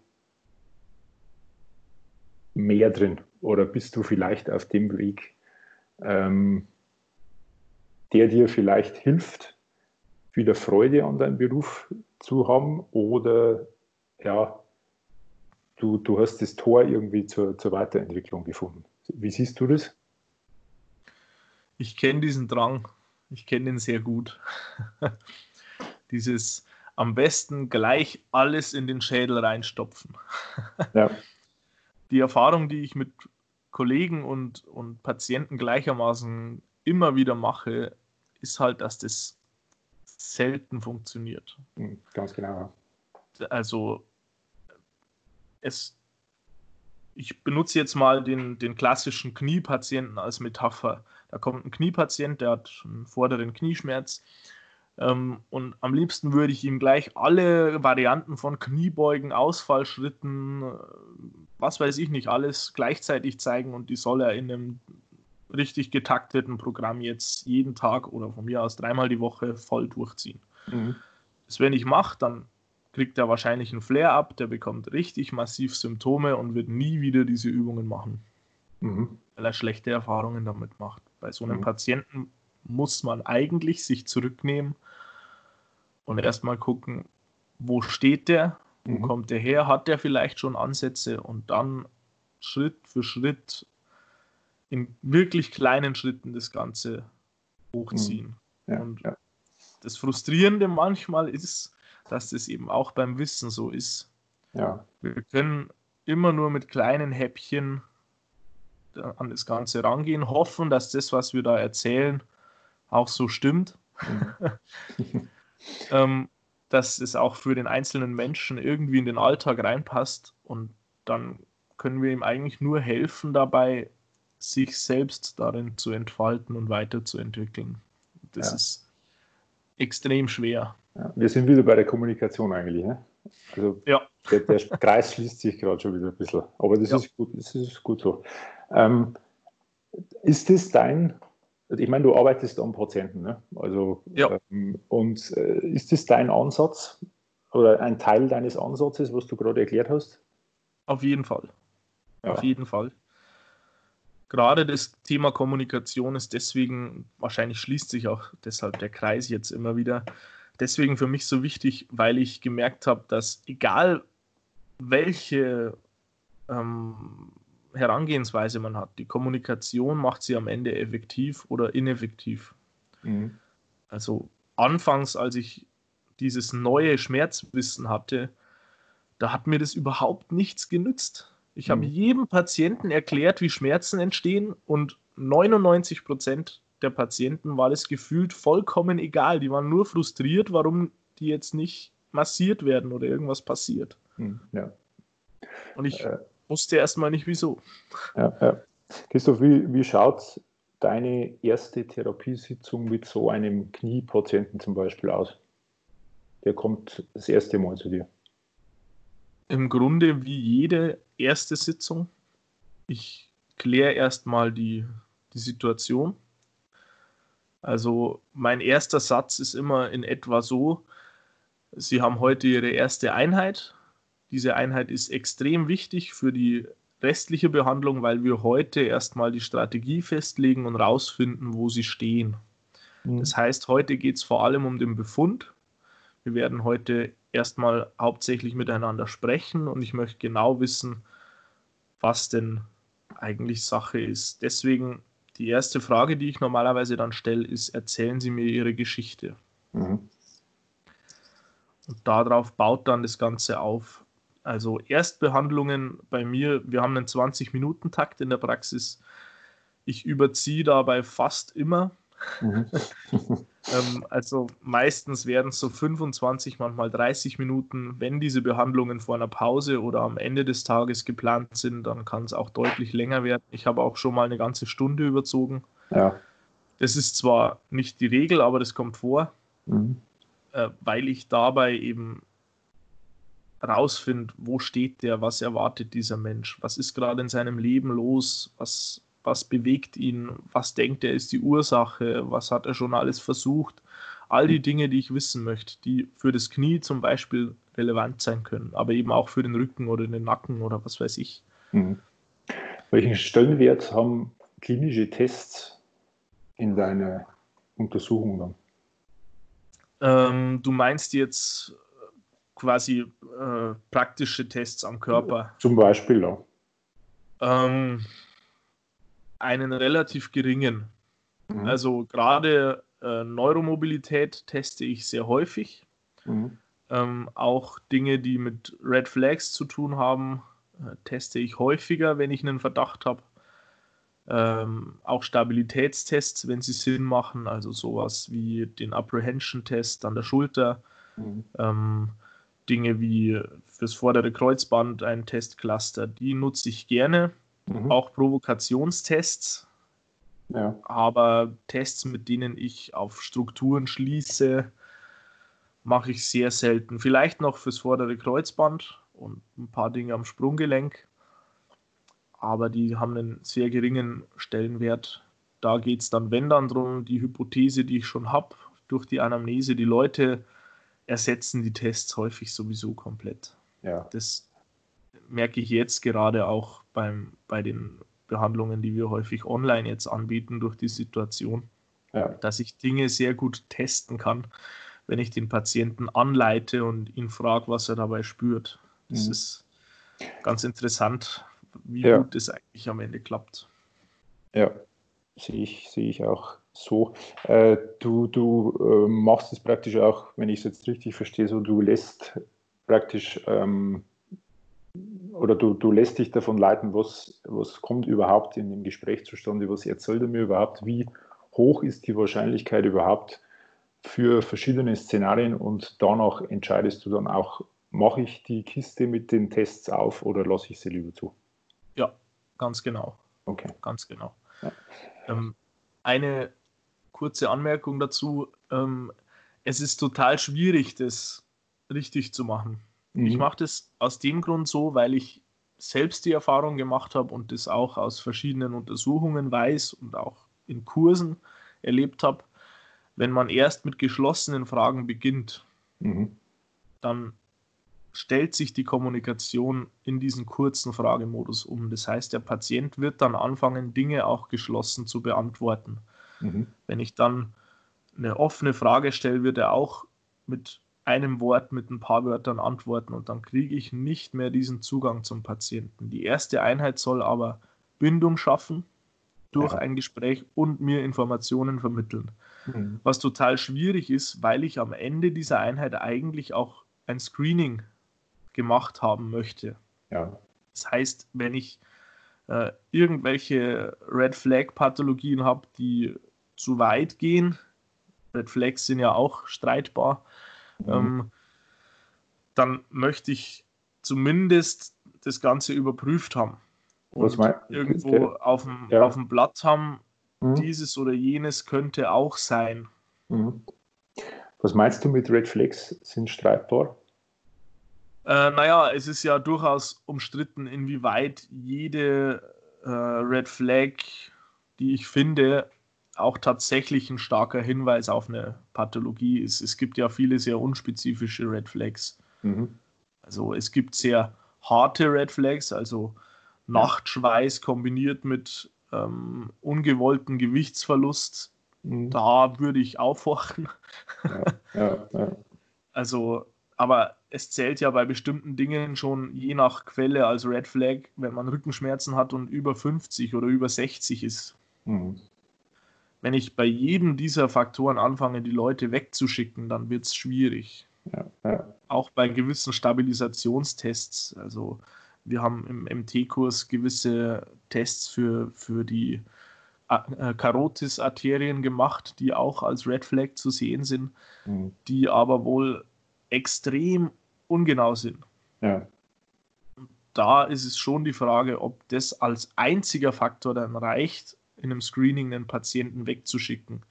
mehr drin oder bist du vielleicht auf dem Weg, ähm, der dir vielleicht hilft, wieder Freude an deinem Beruf zu haben oder ja, du, du hast das Tor irgendwie zur, zur Weiterentwicklung gefunden. Wie siehst du das? Ich kenne diesen Drang. Ich kenne den sehr gut. Dieses am besten gleich alles in den Schädel reinstopfen. ja. Die Erfahrung, die ich mit Kollegen und, und Patienten gleichermaßen immer wieder mache, ist halt, dass das selten funktioniert. Hm, ganz genau. Also es, ich benutze jetzt mal den, den klassischen Kniepatienten als Metapher. Da kommt ein Kniepatient, der hat einen vorderen Knieschmerz. Ähm, und am liebsten würde ich ihm gleich alle Varianten von Kniebeugen, Ausfallschritten, äh, was weiß ich nicht, alles gleichzeitig zeigen und die soll er in einem richtig getakteten Programm jetzt jeden Tag oder von mir aus dreimal die Woche voll durchziehen. Mhm. Das, wenn ich mache, dann kriegt er wahrscheinlich einen Flare-up, der bekommt richtig massiv Symptome und wird nie wieder diese Übungen machen, mhm. weil er schlechte Erfahrungen damit macht. Bei so einem mhm. Patienten muss man eigentlich sich zurücknehmen und erstmal gucken, wo steht der, wo mhm. kommt der her, hat der vielleicht schon Ansätze und dann Schritt für Schritt in wirklich kleinen Schritten das Ganze hochziehen. Mhm. Ja, und ja. das Frustrierende manchmal ist, dass das eben auch beim Wissen so ist. Ja. Wir können immer nur mit kleinen Häppchen an das Ganze rangehen, hoffen, dass das, was wir da erzählen, auch so stimmt. Mhm. ähm, dass es auch für den einzelnen Menschen irgendwie in den Alltag reinpasst und dann können wir ihm eigentlich nur helfen dabei, sich selbst darin zu entfalten und weiterzuentwickeln. Das ja. ist extrem schwer. Wir sind wieder bei der Kommunikation eigentlich. Ne? Also ja. der, der Kreis schließt sich gerade schon wieder ein bisschen. Aber das, ja. ist, gut, das ist gut so. Ähm, ist das dein, ich meine, du arbeitest am Patienten, ne? also, ja. Ähm, und äh, ist das dein Ansatz oder ein Teil deines Ansatzes, was du gerade erklärt hast? Auf jeden Fall. Ja. Auf jeden Fall. Gerade das Thema Kommunikation ist deswegen, wahrscheinlich schließt sich auch deshalb der Kreis jetzt immer wieder, deswegen für mich so wichtig, weil ich gemerkt habe, dass egal welche ähm, Herangehensweise man hat, die Kommunikation macht sie am Ende effektiv oder ineffektiv. Mhm. Also anfangs, als ich dieses neue Schmerzwissen hatte, da hat mir das überhaupt nichts genützt. Ich mhm. habe jedem Patienten erklärt, wie Schmerzen entstehen und 99 Prozent der Patienten war es gefühlt vollkommen egal. Die waren nur frustriert, warum die jetzt nicht massiert werden oder irgendwas passiert. Hm, ja. Und ich äh, wusste erstmal nicht wieso. Ja, ja. Christoph, wie, wie schaut deine erste Therapiesitzung mit so einem Kniepatienten zum Beispiel aus? Der kommt das erste Mal zu dir. Im Grunde wie jede erste Sitzung. Ich kläre erstmal die, die Situation also mein erster Satz ist immer in etwa so, Sie haben heute Ihre erste Einheit. Diese Einheit ist extrem wichtig für die restliche Behandlung, weil wir heute erstmal die Strategie festlegen und rausfinden, wo Sie stehen. Mhm. Das heißt, heute geht es vor allem um den Befund. Wir werden heute erstmal hauptsächlich miteinander sprechen und ich möchte genau wissen, was denn eigentlich Sache ist. Deswegen die erste Frage, die ich normalerweise dann stelle, ist, erzählen Sie mir Ihre Geschichte. Mhm. Und darauf baut dann das Ganze auf. Also Erstbehandlungen bei mir, wir haben einen 20-Minuten-Takt in der Praxis. Ich überziehe dabei fast immer. Mhm. ähm, also meistens werden es so 25, manchmal 30 Minuten. Wenn diese Behandlungen vor einer Pause oder am Ende des Tages geplant sind, dann kann es auch deutlich länger werden. Ich habe auch schon mal eine ganze Stunde überzogen. Ja. Das ist zwar nicht die Regel, aber das kommt vor. mhm. äh, weil ich dabei eben rausfinde, wo steht der, was erwartet dieser Mensch, was ist gerade in seinem Leben los, was, was bewegt ihn, was denkt er ist die Ursache, was hat er schon alles versucht. All die Dinge, die ich wissen möchte, die für das Knie zum Beispiel relevant sein können, aber eben auch für den Rücken oder den Nacken oder was weiß ich. Mhm. Welchen Stellenwert haben klinische Tests in deiner Untersuchung dann? Ähm, du meinst jetzt quasi äh, praktische Tests am Körper? Zum Beispiel, ja. Ähm, einen relativ geringen. Mhm. Also gerade äh, Neuromobilität teste ich sehr häufig. Mhm. Ähm, auch Dinge, die mit Red Flags zu tun haben, äh, teste ich häufiger, wenn ich einen Verdacht habe. Ähm, auch Stabilitätstests, wenn sie Sinn machen, also sowas wie den Apprehension-Test an der Schulter. Mhm. Ähm, Dinge wie fürs vordere Kreuzband ein Testcluster, die nutze ich gerne. Mhm. Auch Provokationstests. Ja. Aber Tests, mit denen ich auf Strukturen schließe, mache ich sehr selten. Vielleicht noch fürs vordere Kreuzband und ein paar Dinge am Sprunggelenk. Aber die haben einen sehr geringen Stellenwert. Da geht es dann, wenn dann darum, die Hypothese, die ich schon habe, durch die Anamnese, die Leute ersetzen die Tests häufig sowieso komplett. Ja. Das merke ich jetzt gerade auch beim, bei den Behandlungen, die wir häufig online jetzt anbieten durch die Situation, ja. dass ich Dinge sehr gut testen kann, wenn ich den Patienten anleite und ihn frage, was er dabei spürt. Das mhm. ist ganz interessant, wie ja. gut das eigentlich am Ende klappt. Ja, sehe ich, sehe ich auch so. Äh, du du äh, machst es praktisch auch, wenn ich es jetzt richtig verstehe, so du lässt praktisch ähm, oder du, du lässt dich davon leiten, was, was kommt überhaupt in dem Gespräch zustande, was erzählt er mir überhaupt, wie hoch ist die Wahrscheinlichkeit überhaupt für verschiedene Szenarien und danach entscheidest du dann auch, mache ich die Kiste mit den Tests auf oder lasse ich sie lieber zu? Ja, ganz genau. Okay. Ganz genau. Ja. Ähm, eine kurze Anmerkung dazu. Ähm, es ist total schwierig, das richtig zu machen. Mhm. Ich mache das aus dem Grund so, weil ich selbst die Erfahrung gemacht habe und das auch aus verschiedenen Untersuchungen weiß und auch in Kursen erlebt habe. Wenn man erst mit geschlossenen Fragen beginnt, mhm. dann stellt sich die Kommunikation in diesen kurzen Fragemodus um. Das heißt, der Patient wird dann anfangen, Dinge auch geschlossen zu beantworten. Mhm. Wenn ich dann eine offene Frage stelle, wird er auch mit einem Wort, mit ein paar Wörtern antworten und dann kriege ich nicht mehr diesen Zugang zum Patienten. Die erste Einheit soll aber Bindung schaffen durch ja. ein Gespräch und mir Informationen vermitteln. Mhm. Was total schwierig ist, weil ich am Ende dieser Einheit eigentlich auch ein Screening gemacht haben möchte. Ja. Das heißt, wenn ich äh, irgendwelche Red Flag Pathologien habe, die zu weit gehen. Red Flags sind ja auch streitbar. Mhm. Ähm, dann möchte ich zumindest das Ganze überprüft haben. Und irgendwo okay. auf, dem, ja. auf dem Blatt haben, mhm. dieses oder jenes könnte auch sein. Mhm. Was meinst du mit Red Flags sind streitbar? Äh, naja, es ist ja durchaus umstritten, inwieweit jede äh, Red Flag, die ich finde, auch tatsächlich ein starker Hinweis auf eine Pathologie ist. Es gibt ja viele sehr unspezifische Red Flags. Mhm. Also es gibt sehr harte Red Flags, also Nachtschweiß kombiniert mit ähm, ungewollten Gewichtsverlust. Mhm. Da würde ich aufwachen. Ja, ja, ja. Also, aber es zählt ja bei bestimmten Dingen schon je nach Quelle als Red Flag, wenn man Rückenschmerzen hat und über 50 oder über 60 ist. Mhm wenn ich bei jedem dieser Faktoren anfange, die Leute wegzuschicken, dann wird es schwierig. Ja, ja. Auch bei gewissen Stabilisationstests. Also wir haben im MT-Kurs gewisse Tests für, für die äh, Karotis-Arterien gemacht, die auch als Red Flag zu sehen sind, mhm. die aber wohl extrem ungenau sind. Ja. Da ist es schon die Frage, ob das als einziger Faktor dann reicht, in einem Screening einen Patienten wegzuschicken.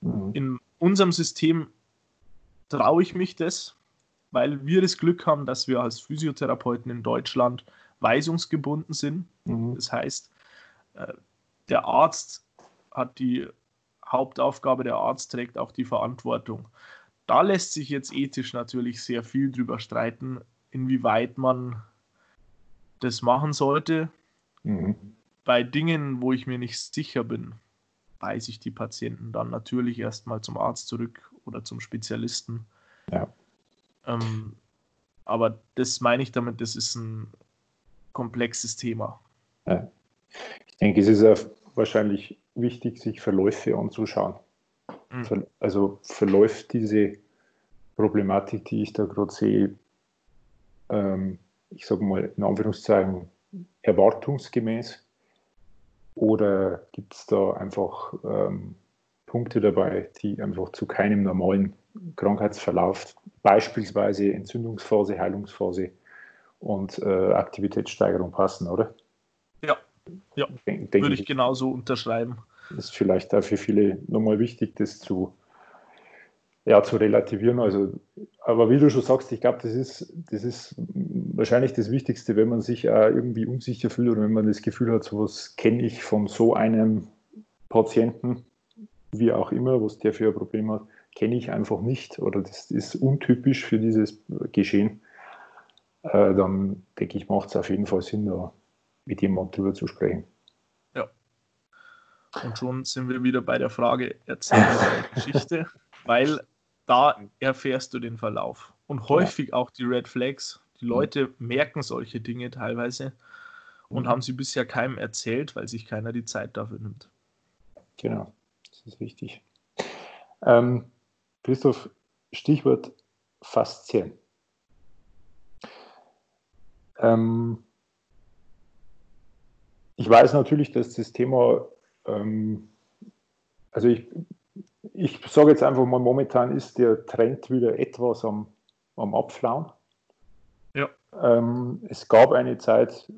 Mhm. In unserem System traue ich mich das, weil wir das Glück haben, dass wir als Physiotherapeuten in Deutschland weisungsgebunden sind. Mhm. Das heißt, äh, der Arzt hat die Hauptaufgabe, der Arzt trägt auch die Verantwortung. Da lässt sich jetzt ethisch natürlich sehr viel drüber streiten, inwieweit man das machen sollte. Mhm. Bei Dingen, wo ich mir nicht sicher bin, weise ich die Patienten dann natürlich erstmal zum Arzt zurück oder zum Spezialisten. Ja. Ähm, aber das meine ich damit, das ist ein komplexes Thema. Ja. Ich denke, es ist wahrscheinlich wichtig, sich Verläufe anzuschauen. Mhm. Also verläuft diese Problematik, die ich da gerade sehe, ähm, ich sage mal in Anführungszeichen, erwartungsgemäß? Oder gibt es da einfach ähm, Punkte dabei, die einfach zu keinem normalen Krankheitsverlauf, beispielsweise Entzündungsphase, Heilungsphase und äh, Aktivitätssteigerung passen, oder? Ja, ja. Denk, würde ich, ich genauso unterschreiben. Das ist vielleicht auch für viele nochmal wichtig, das zu, ja, zu relativieren. Also, aber wie du schon sagst, ich glaube, das ist, das ist wahrscheinlich das Wichtigste, wenn man sich auch irgendwie unsicher fühlt oder wenn man das Gefühl hat, sowas kenne ich von so einem Patienten, wie auch immer, was der für ein Problem hat, kenne ich einfach nicht oder das ist untypisch für dieses Geschehen, äh, dann denke ich, macht es auf jeden Fall Sinn, da mit jemandem drüber zu sprechen. Ja. Und schon sind wir wieder bei der Frage, erzähl eine Geschichte, weil da erfährst du den Verlauf. Und häufig ja. auch die Red Flags. Die mhm. Leute merken solche Dinge teilweise und mhm. haben sie bisher keinem erzählt, weil sich keiner die Zeit dafür nimmt. Genau, das ist richtig. Ähm, Christoph, Stichwort Faszien. Ähm, ich weiß natürlich, dass das Thema, ähm, also ich, ich sage jetzt einfach mal, momentan ist der Trend wieder etwas am, am Abflauen. Ja. Ähm, es gab eine Zeit,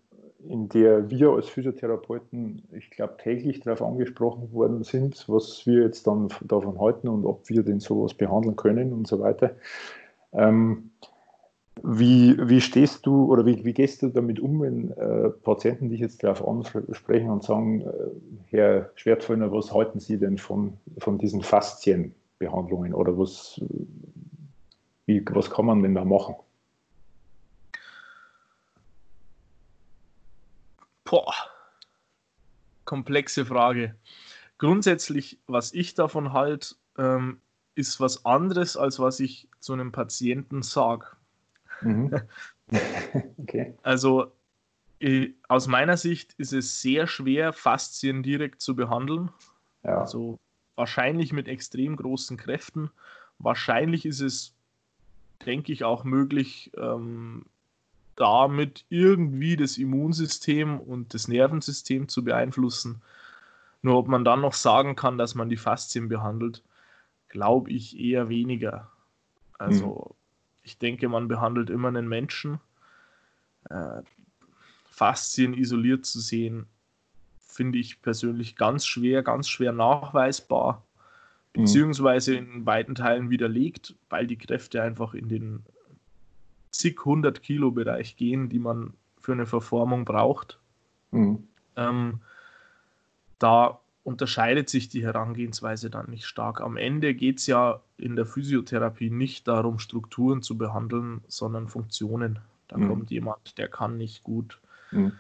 in der wir als Physiotherapeuten, ich glaube, täglich darauf angesprochen worden sind, was wir jetzt dann davon halten und ob wir denn sowas behandeln können und so weiter. Ähm, wie, wie stehst du oder wie, wie gehst du damit um, wenn äh, Patienten dich jetzt darauf ansprechen und sagen, äh, Herr Schwertföllner, was halten Sie denn von, von diesen Faszienbehandlungen oder was, wie, was kann man denn da machen? Boah, komplexe Frage. Grundsätzlich, was ich davon halte, ähm, ist was anderes, als was ich zu einem Patienten sage. Mhm. okay. Also äh, aus meiner Sicht ist es sehr schwer, Faszien direkt zu behandeln. Ja. Also wahrscheinlich mit extrem großen Kräften. Wahrscheinlich ist es, denke ich, auch möglich, ähm, damit irgendwie das Immunsystem und das Nervensystem zu beeinflussen. Nur ob man dann noch sagen kann, dass man die Faszien behandelt, glaube ich eher weniger. Also mhm ich denke, man behandelt immer einen Menschen. Äh, Faszien isoliert zu sehen, finde ich persönlich ganz schwer, ganz schwer nachweisbar, mhm. beziehungsweise in weiten Teilen widerlegt, weil die Kräfte einfach in den zig hundert Kilo Bereich gehen, die man für eine Verformung braucht. Mhm. Ähm, da unterscheidet sich die Herangehensweise dann nicht stark. Am Ende geht es ja in der Physiotherapie nicht darum, Strukturen zu behandeln, sondern Funktionen. Da mhm. kommt jemand, der kann nicht gut mhm.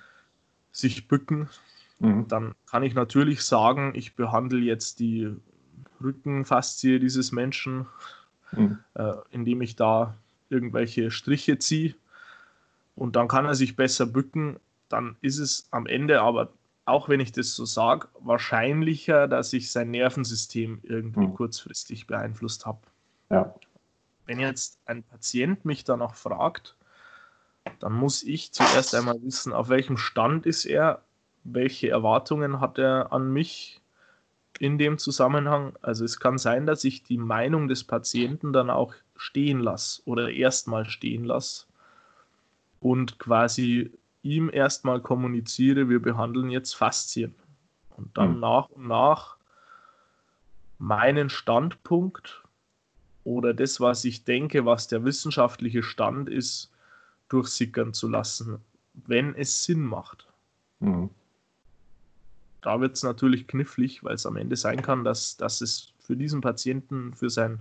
sich bücken. Mhm. Dann kann ich natürlich sagen, ich behandle jetzt die Rückenfaszie dieses Menschen, mhm. äh, indem ich da irgendwelche Striche ziehe. Und dann kann er sich besser bücken. Dann ist es am Ende aber auch wenn ich das so sage, wahrscheinlicher, dass ich sein Nervensystem irgendwie mhm. kurzfristig beeinflusst habe. Ja. Wenn jetzt ein Patient mich danach fragt, dann muss ich zuerst einmal wissen, auf welchem Stand ist er, welche Erwartungen hat er an mich in dem Zusammenhang. Also es kann sein, dass ich die Meinung des Patienten dann auch stehen lasse oder erstmal stehen lasse und quasi ihm erstmal kommuniziere, wir behandeln jetzt Faszien. Und dann mhm. nach und nach meinen Standpunkt oder das, was ich denke, was der wissenschaftliche Stand ist, durchsickern zu lassen, wenn es Sinn macht. Mhm. Da wird es natürlich knifflig, weil es am Ende sein kann, dass, dass es für diesen Patienten, für sein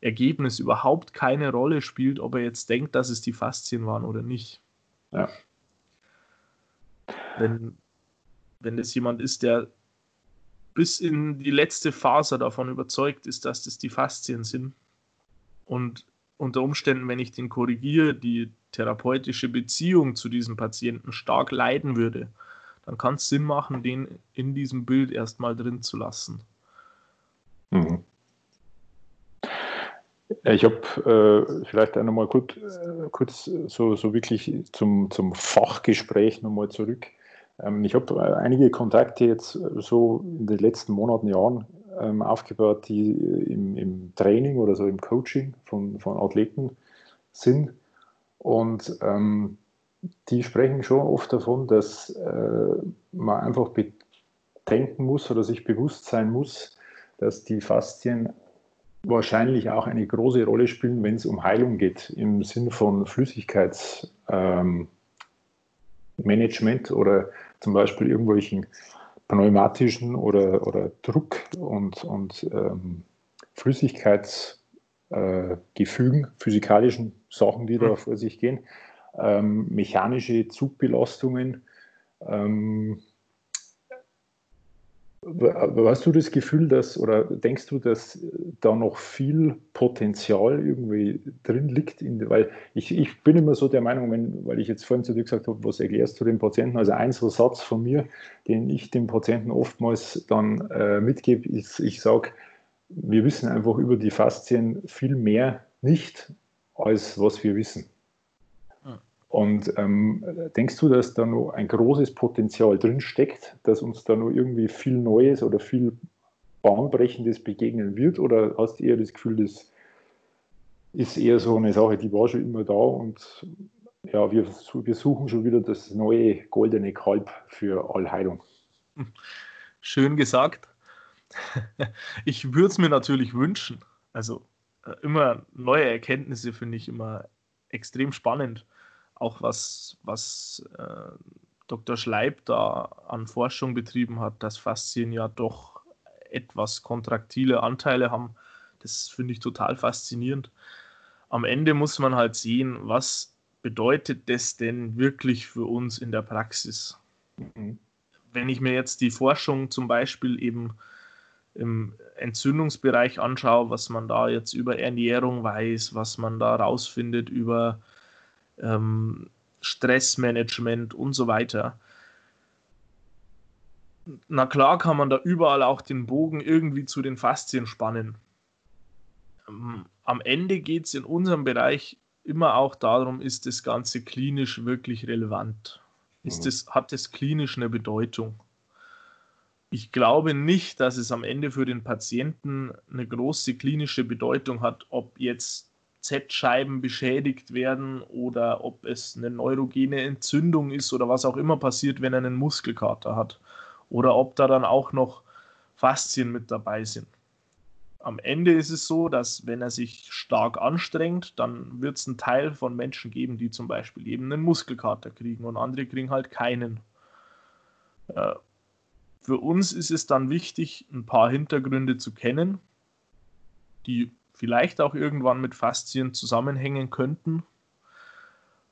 Ergebnis überhaupt keine Rolle spielt, ob er jetzt denkt, dass es die Faszien waren oder nicht. Ja. Wenn, wenn es jemand ist, der bis in die letzte Faser davon überzeugt ist, dass das die Faszien sind und unter Umständen, wenn ich den korrigiere, die therapeutische Beziehung zu diesem Patienten stark leiden würde, dann kann es Sinn machen, den in diesem Bild erstmal drin zu lassen. Mhm. Ich habe äh, vielleicht auch nochmal kurz, äh, kurz so, so wirklich zum, zum Fachgespräch nochmal zurück. Ähm, ich habe äh, einige Kontakte jetzt so in den letzten Monaten, Jahren ähm, aufgebaut, die im, im, Training oder so im Coaching von, von Athleten sind. Und ähm, die sprechen schon oft davon, dass äh, man einfach bedenken muss oder sich bewusst sein muss, dass die Faszien wahrscheinlich auch eine große Rolle spielen, wenn es um Heilung geht, im Sinne von Flüssigkeitsmanagement ähm, oder zum Beispiel irgendwelchen pneumatischen oder, oder Druck- und, und ähm, Flüssigkeitsgefügen, äh, physikalischen Sachen, die da mhm. vor sich gehen, ähm, mechanische Zugbelastungen, ähm, Hast du das Gefühl, dass oder denkst du, dass da noch viel Potenzial irgendwie drin liegt? In, weil ich, ich bin immer so der Meinung, wenn, weil ich jetzt vorhin zu dir gesagt habe, was erklärst du den Patienten? Also ein so Satz von mir, den ich dem Patienten oftmals dann äh, mitgebe, ist, ich sage, wir wissen einfach über die Faszien viel mehr nicht, als was wir wissen. Und ähm, denkst du, dass da noch ein großes Potenzial drin steckt, dass uns da noch irgendwie viel Neues oder viel Bahnbrechendes begegnen wird? Oder hast du eher das Gefühl, das ist eher so eine Sache, die war schon immer da und ja, wir, wir suchen schon wieder das neue goldene Kalb für Allheilung? Schön gesagt. Ich würde es mir natürlich wünschen. Also äh, immer neue Erkenntnisse finde ich immer extrem spannend auch was, was äh, Dr. Schleib da an Forschung betrieben hat, dass Faszien ja doch etwas kontraktile Anteile haben. Das finde ich total faszinierend. Am Ende muss man halt sehen, was bedeutet das denn wirklich für uns in der Praxis? Mhm. Wenn ich mir jetzt die Forschung zum Beispiel eben im Entzündungsbereich anschaue, was man da jetzt über Ernährung weiß, was man da rausfindet über ähm, Stressmanagement und so weiter. Na klar kann man da überall auch den Bogen irgendwie zu den Faszien spannen. Ähm, am Ende geht es in unserem Bereich immer auch darum, ist das Ganze klinisch wirklich relevant? Ist das, mhm. hat es klinisch eine Bedeutung? Ich glaube nicht, dass es am Ende für den Patienten eine große klinische Bedeutung hat, ob jetzt Z-Scheiben beschädigt werden oder ob es eine neurogene Entzündung ist oder was auch immer passiert, wenn er einen Muskelkater hat. Oder ob da dann auch noch Faszien mit dabei sind. Am Ende ist es so, dass wenn er sich stark anstrengt, dann wird es einen Teil von Menschen geben, die zum Beispiel eben einen Muskelkater kriegen und andere kriegen halt keinen. Äh, für uns ist es dann wichtig, ein paar Hintergründe zu kennen, die vielleicht auch irgendwann mit Faszien zusammenhängen könnten.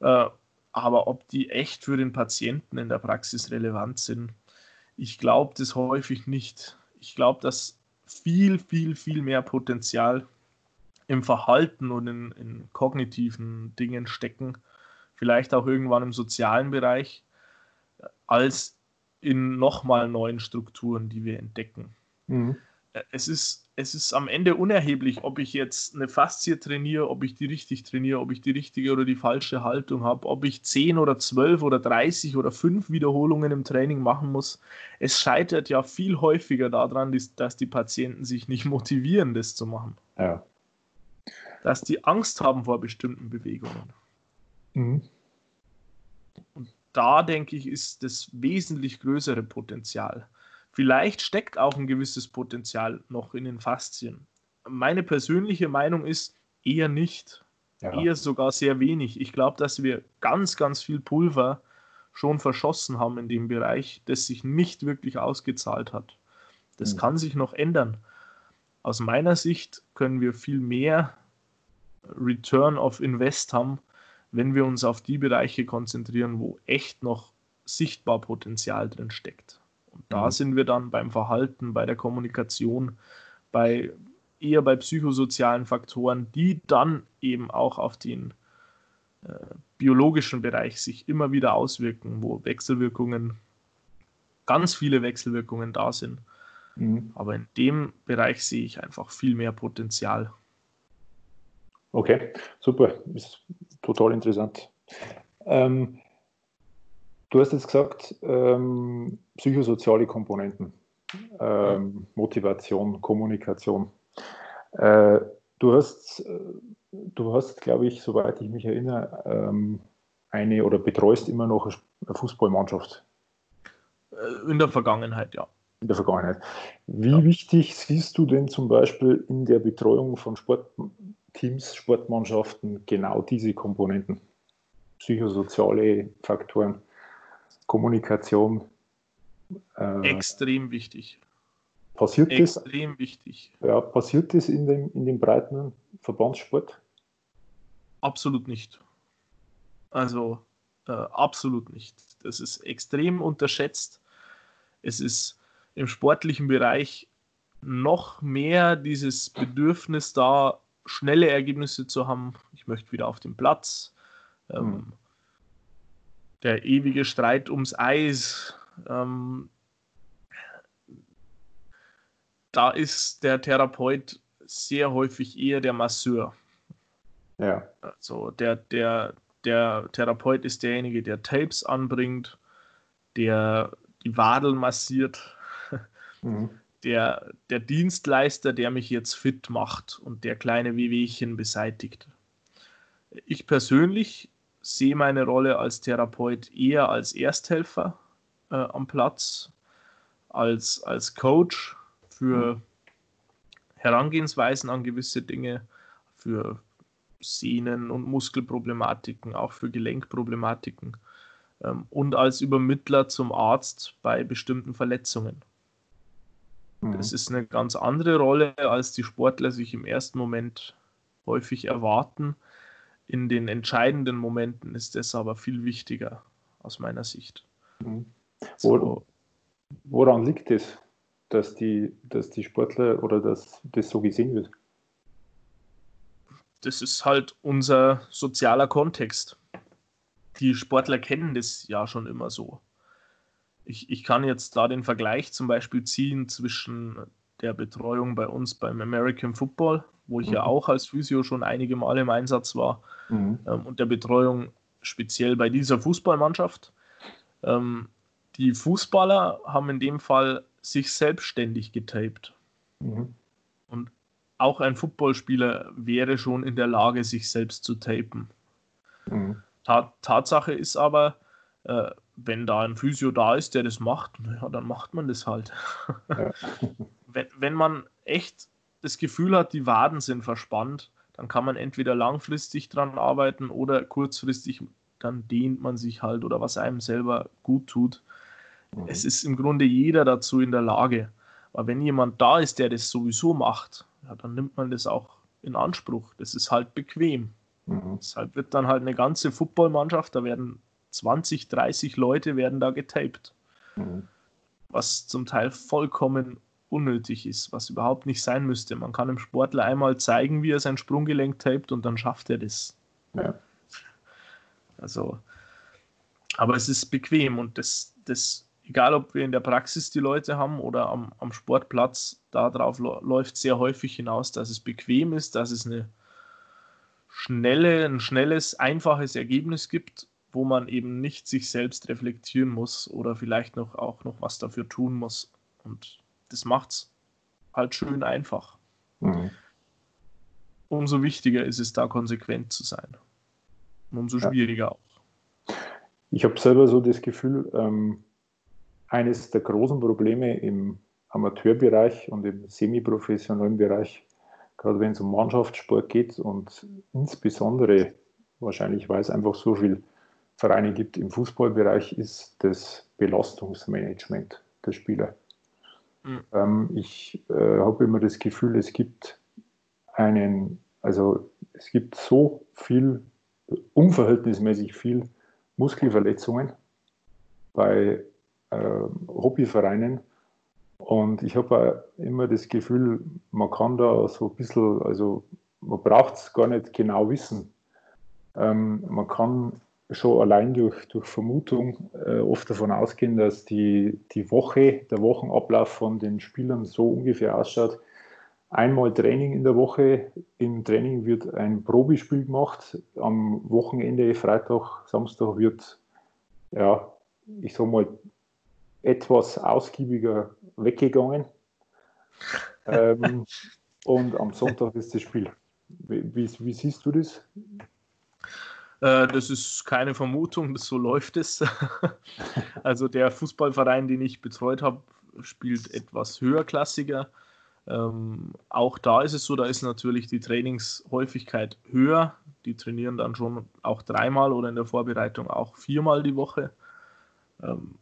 Äh, aber ob die echt für den Patienten in der Praxis relevant sind, ich glaube das häufig nicht. Ich glaube, dass viel, viel, viel mehr Potenzial im Verhalten und in, in, kognitiven Dingen stecken, vielleicht auch irgendwann im sozialen Bereich, als in nochmal neuen Strukturen, die wir entdecken. Mhm. Äh, es ist es ist am Ende unerheblich, ob ich jetzt eine Faszie trainiere, ob ich die richtig trainiere, ob ich die richtige oder die falsche Haltung habe, ob ich 10 oder 12 oder 30 oder 5 Wiederholungen im Training machen muss. Es scheitert ja viel häufiger daran, dass die Patienten sich nicht motivieren, das zu machen. Ja. Dass die Angst haben vor bestimmten Bewegungen. Mhm. Und da denke ich, ist das wesentlich größere Potenzial. Vielleicht steckt auch ein gewisses Potenzial noch in den Faszien. meine persönliche Meinung ist eher nicht. Ja. Eher sogar sehr wenig. Ich glaube, dass wir ganz, ganz viel Pulver schon verschossen haben in dem Bereich, das sich nicht wirklich ausgezahlt hat. Das mhm. kann sich noch ändern. Aus meiner Sicht können wir viel mehr Return of Invest haben, wenn wir uns auf die Bereiche konzentrieren, wo echt noch sichtbar Potenzial drin steckt. Und da mhm. sind wir dann beim Verhalten, bei der Kommunikation, bei eher bei psychosozialen Faktoren, die dann eben auch auf den äh, biologischen Bereich sich immer wieder auswirken, wo Wechselwirkungen, ganz viele Wechselwirkungen da sind. Mhm. Aber in dem Bereich sehe ich einfach viel mehr Potenzial. Okay, super, ist total interessant. Ähm, du hast jetzt gesagt, ähm, psychosoziale Komponenten, ähm, Motivation, Kommunikation. Äh, du hast, du hast, glaube ich, soweit ich mich erinnere, ähm, eine oder betreust immer noch eine Fußballmannschaft. Äh, in der Vergangenheit, ja. In der Vergangenheit. Wie ja. wichtig siehst du denn zum Beispiel in der Betreuung von Sportteams, Sportmannschaften genau diese Komponenten? Psychosoziale Faktoren, Kommunikation? Äh, Extrem wichtig. Passiert Extrem das, wichtig. Ja, passiert das in dem, in dem breiten Verbandssport? Absolut nicht. Also äh, absolut nicht. Das ist extrem unterschätzt. Es ist im sportlichen Bereich noch mehr dieses Bedürfnis da, schnelle Ergebnisse zu haben. Ich möchte wieder auf den Platz. Ähm, mhm. Der ewige Streit ums Eis. Ähm, da ist der Therapeut sehr häufig eher der Masseur. Ja. Also der, der, der Therapeut ist derjenige, der Tapes anbringt, der die Wadeln massiert, mhm. der, der Dienstleister, der mich jetzt fit macht und der kleine Wehwehchen beseitigt. Ich persönlich sehe meine Rolle als Therapeut eher als Ersthelfer äh, am Platz, als, als Coach, für mhm. Herangehensweisen an gewisse Dinge, für Sehnen- und Muskelproblematiken, auch für Gelenkproblematiken ähm, und als Übermittler zum Arzt bei bestimmten Verletzungen. Mhm. Das ist eine ganz andere Rolle, als die Sportler sich im ersten Moment häufig erwarten. In den entscheidenden Momenten ist das aber viel wichtiger aus meiner Sicht. Mhm. So. Woran liegt es? dass die, dass die Sportler oder dass das so gesehen wird? Das ist halt unser sozialer Kontext. Die Sportler kennen das ja schon immer so. Ich, ich kann jetzt da den Vergleich zum Beispiel ziehen zwischen der Betreuung bei uns beim American Football, wo ich mhm. ja auch als Physio schon einige Male im Einsatz war, mhm. ähm, und der Betreuung speziell bei dieser Fußballmannschaft. Ähm, die Fußballer haben in dem Fall sich selbstständig getaped. Mhm. Und auch ein Footballspieler wäre schon in der Lage, sich selbst zu tapen. Mhm. Tatsache ist aber, äh, wenn da ein Physio da ist, der das macht, ja, dann macht man das halt. Ja. wenn, wenn man echt das Gefühl hat, die Waden sind verspannt, dann kann man entweder langfristig dran arbeiten oder kurzfristig, dann dehnt man sich halt oder was einem selber gut tut. Mhm. Es ist im Grunde jeder dazu in der Lage. Aber wenn jemand da ist, der das sowieso macht, ja, dann nimmt man das auch in Anspruch. Das ist halt bequem. Mhm. Deshalb wird dann halt eine ganze Footballmannschaft, da werden 20, 30 Leute werden da getaped. Mhm. Was zum Teil vollkommen unnötig ist, was überhaupt nicht sein müsste. Man kann dem Sportler einmal zeigen, wie er sein Sprunggelenk tapet und dann schafft er das. Ja. Also, aber es ist bequem und das, das egal ob wir in der Praxis die Leute haben oder am, am Sportplatz, darauf läuft sehr häufig hinaus, dass es bequem ist, dass es eine schnelle, ein schnelles, einfaches Ergebnis gibt, wo man eben nicht sich selbst reflektieren muss oder vielleicht noch auch noch was dafür tun muss. Und das macht es halt schön einfach. Mhm. Umso wichtiger ist es, da konsequent zu sein. Und umso schwieriger ja. auch. Ich habe selber so das Gefühl, ähm, eines der großen Probleme im Amateurbereich und im semiprofessionellen Bereich gerade wenn es um Mannschaftssport geht und insbesondere wahrscheinlich, weil es einfach so viele Vereine gibt im Fußballbereich, ist das Belastungsmanagement der Spieler. Mhm. Ähm, ich äh, habe immer das Gefühl, es gibt einen, also es gibt so viel, unverhältnismäßig viel Muskelverletzungen bei äh, Hobbyvereinen. Und ich habe immer das Gefühl, man kann da so ein bisschen, also man braucht es gar nicht genau wissen. Ähm, man kann schon allein durch, durch Vermutung äh, oft davon ausgehen, dass die, die Woche, der Wochenablauf von den Spielern so ungefähr ausschaut. Einmal Training in der Woche, im Training wird ein Probespiel gemacht, am Wochenende, Freitag, Samstag wird, ja, ich sag mal, etwas ausgiebiger weggegangen. ähm, und am Sonntag ist das Spiel. Wie, wie, wie siehst du das? Äh, das ist keine Vermutung, so läuft es. also der Fußballverein, den ich betreut habe, spielt etwas höherklassiger. Ähm, auch da ist es so, da ist natürlich die Trainingshäufigkeit höher. Die trainieren dann schon auch dreimal oder in der Vorbereitung auch viermal die Woche. Ähm,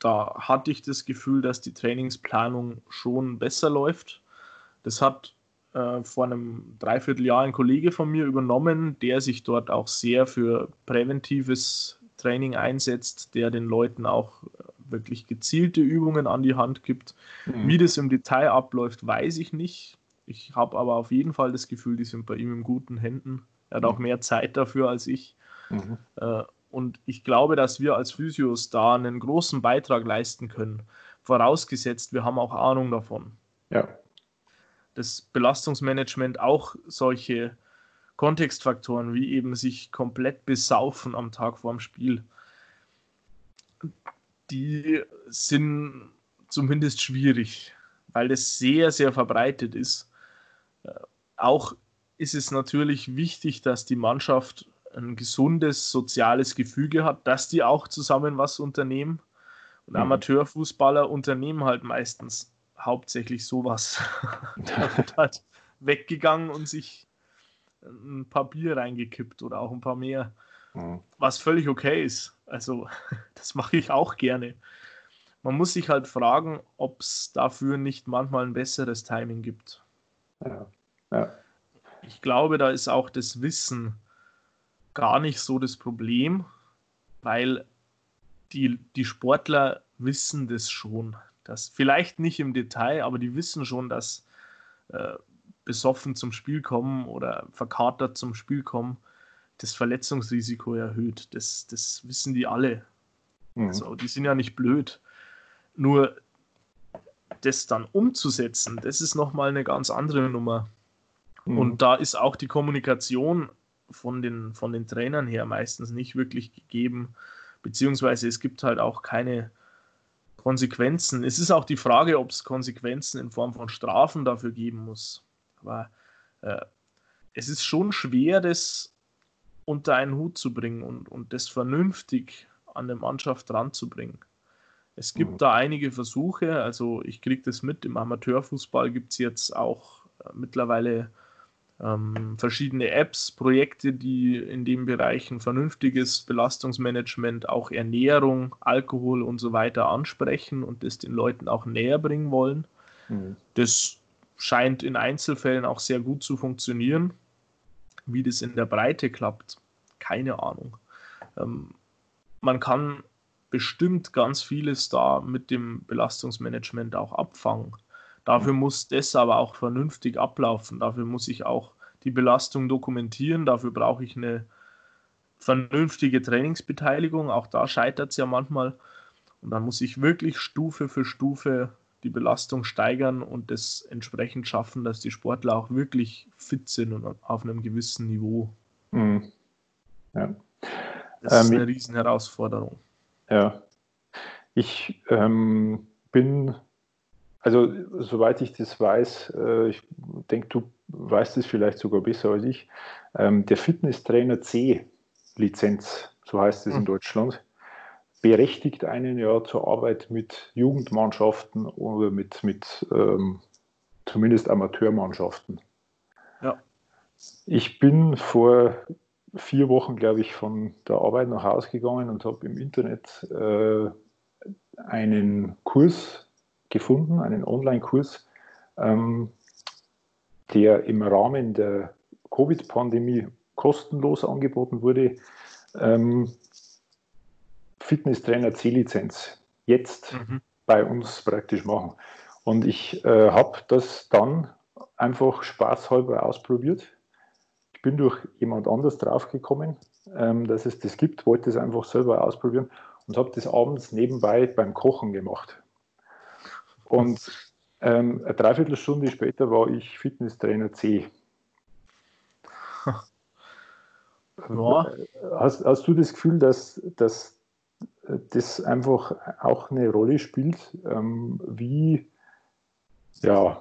da hatte ich das Gefühl, dass die Trainingsplanung schon besser läuft. Das hat äh, vor einem Dreivierteljahr ein Kollege von mir übernommen, der sich dort auch sehr für präventives Training einsetzt, der den Leuten auch wirklich gezielte Übungen an die Hand gibt. Mhm. Wie das im Detail abläuft, weiß ich nicht. Ich habe aber auf jeden Fall das Gefühl, die sind bei ihm in guten Händen. Er hat mhm. auch mehr Zeit dafür als ich. Mhm. Äh, und ich glaube, dass wir als Physios da einen großen Beitrag leisten können. Vorausgesetzt, wir haben auch Ahnung davon. Ja das Belastungsmanagement auch solche Kontextfaktoren wie eben sich komplett besaufen am Tag vorm Spiel, die sind zumindest schwierig, weil das sehr, sehr verbreitet ist. Äh, auch ist es natürlich wichtig, dass die Mannschaft ein gesundes soziales Gefüge hat, dass die auch zusammen was unternehmen. Und mhm. Amateurfußballer unternehmen halt meistens hauptsächlich sowas. da wird halt weggegangen und sich ein paar Bier reingekippt oder auch ein paar mehr. Mhm. Was völlig okay ist. Also, das mache ich auch gerne. Man muss sich halt fragen, ob es dafür nicht manchmal ein besseres Timing gibt. Ja. Ja. Ich glaube, da ist auch das Wissen gar nicht so das Problem, weil die, die Sportler wissen das schon. Das vielleicht nicht im Detail, aber die wissen schon, dass äh, besoffen zum Spiel kommen oder verkatert zum Spiel kommen, das Verletzungsrisiko erhöht. Das, das wissen die alle. Mhm. Also, die sind ja nicht blöd. Nur das dann umzusetzen, das ist nochmal eine ganz andere Nummer. Mhm. Und da ist auch die Kommunikation von den, von den Trainern her meistens nicht wirklich gegeben, beziehungsweise es gibt halt auch keine Konsequenzen. Es ist auch die Frage, ob es Konsequenzen in Form von Strafen dafür geben muss. Aber äh, es ist schon schwer, das unter einen Hut zu bringen und, und das vernünftig an der Mannschaft ranzubringen. Es gibt mhm. da einige Versuche, also ich kriege das mit, im Amateurfußball gibt es jetzt auch äh, mittlerweile ähm, verschiedene Apps, Projekte, die in dem Bereich ein vernünftiges Belastungsmanagement, auch Ernährung, Alkohol und so weiter ansprechen und das den Leuten auch näher bringen wollen. Mhm. Das scheint in Einzelfällen auch sehr gut zu funktionieren. Wie das in der Breite klappt, keine Ahnung. Ähm, man kann bestimmt ganz vieles da mit dem Belastungsmanagement auch abfangen. Dafür muss das aber auch vernünftig ablaufen. Dafür muss ich auch die Belastung dokumentieren. Dafür brauche ich eine vernünftige Trainingsbeteiligung. Auch da scheitert es ja manchmal. Und dann muss ich wirklich Stufe für Stufe die Belastung steigern und das entsprechend schaffen, dass die Sportler auch wirklich fit sind und auf einem gewissen Niveau. Mhm. Ja. Das ähm, ist eine Riesenherausforderung. Ja. Ich ähm, bin also, soweit ich das weiß, äh, ich denke, du weißt es vielleicht sogar besser als ich, ähm, der Fitnesstrainer C-Lizenz, so heißt es in hm. Deutschland, berechtigt einen ja zur Arbeit mit Jugendmannschaften oder mit, mit ähm, zumindest Amateurmannschaften. Ich bin vor vier Wochen, glaube ich, von der Arbeit nach Hause gegangen und habe im Internet äh, einen Kurs gefunden, einen Online-Kurs, ähm, der im Rahmen der Covid-Pandemie kostenlos angeboten wurde. Ähm, Fitnesstrainer C-Lizenz jetzt mhm. bei uns praktisch machen. Und ich äh, habe das dann einfach spaßhalber ausprobiert. Ich bin durch jemand anders draufgekommen, ähm, dass es das gibt, wollte es einfach selber ausprobieren und habe das abends nebenbei beim Kochen gemacht. Und ähm, eine Dreiviertelstunde später war ich Fitnesstrainer C. Ja. Hast, hast du das Gefühl, dass, dass das einfach auch eine Rolle spielt, ähm, wie, ja,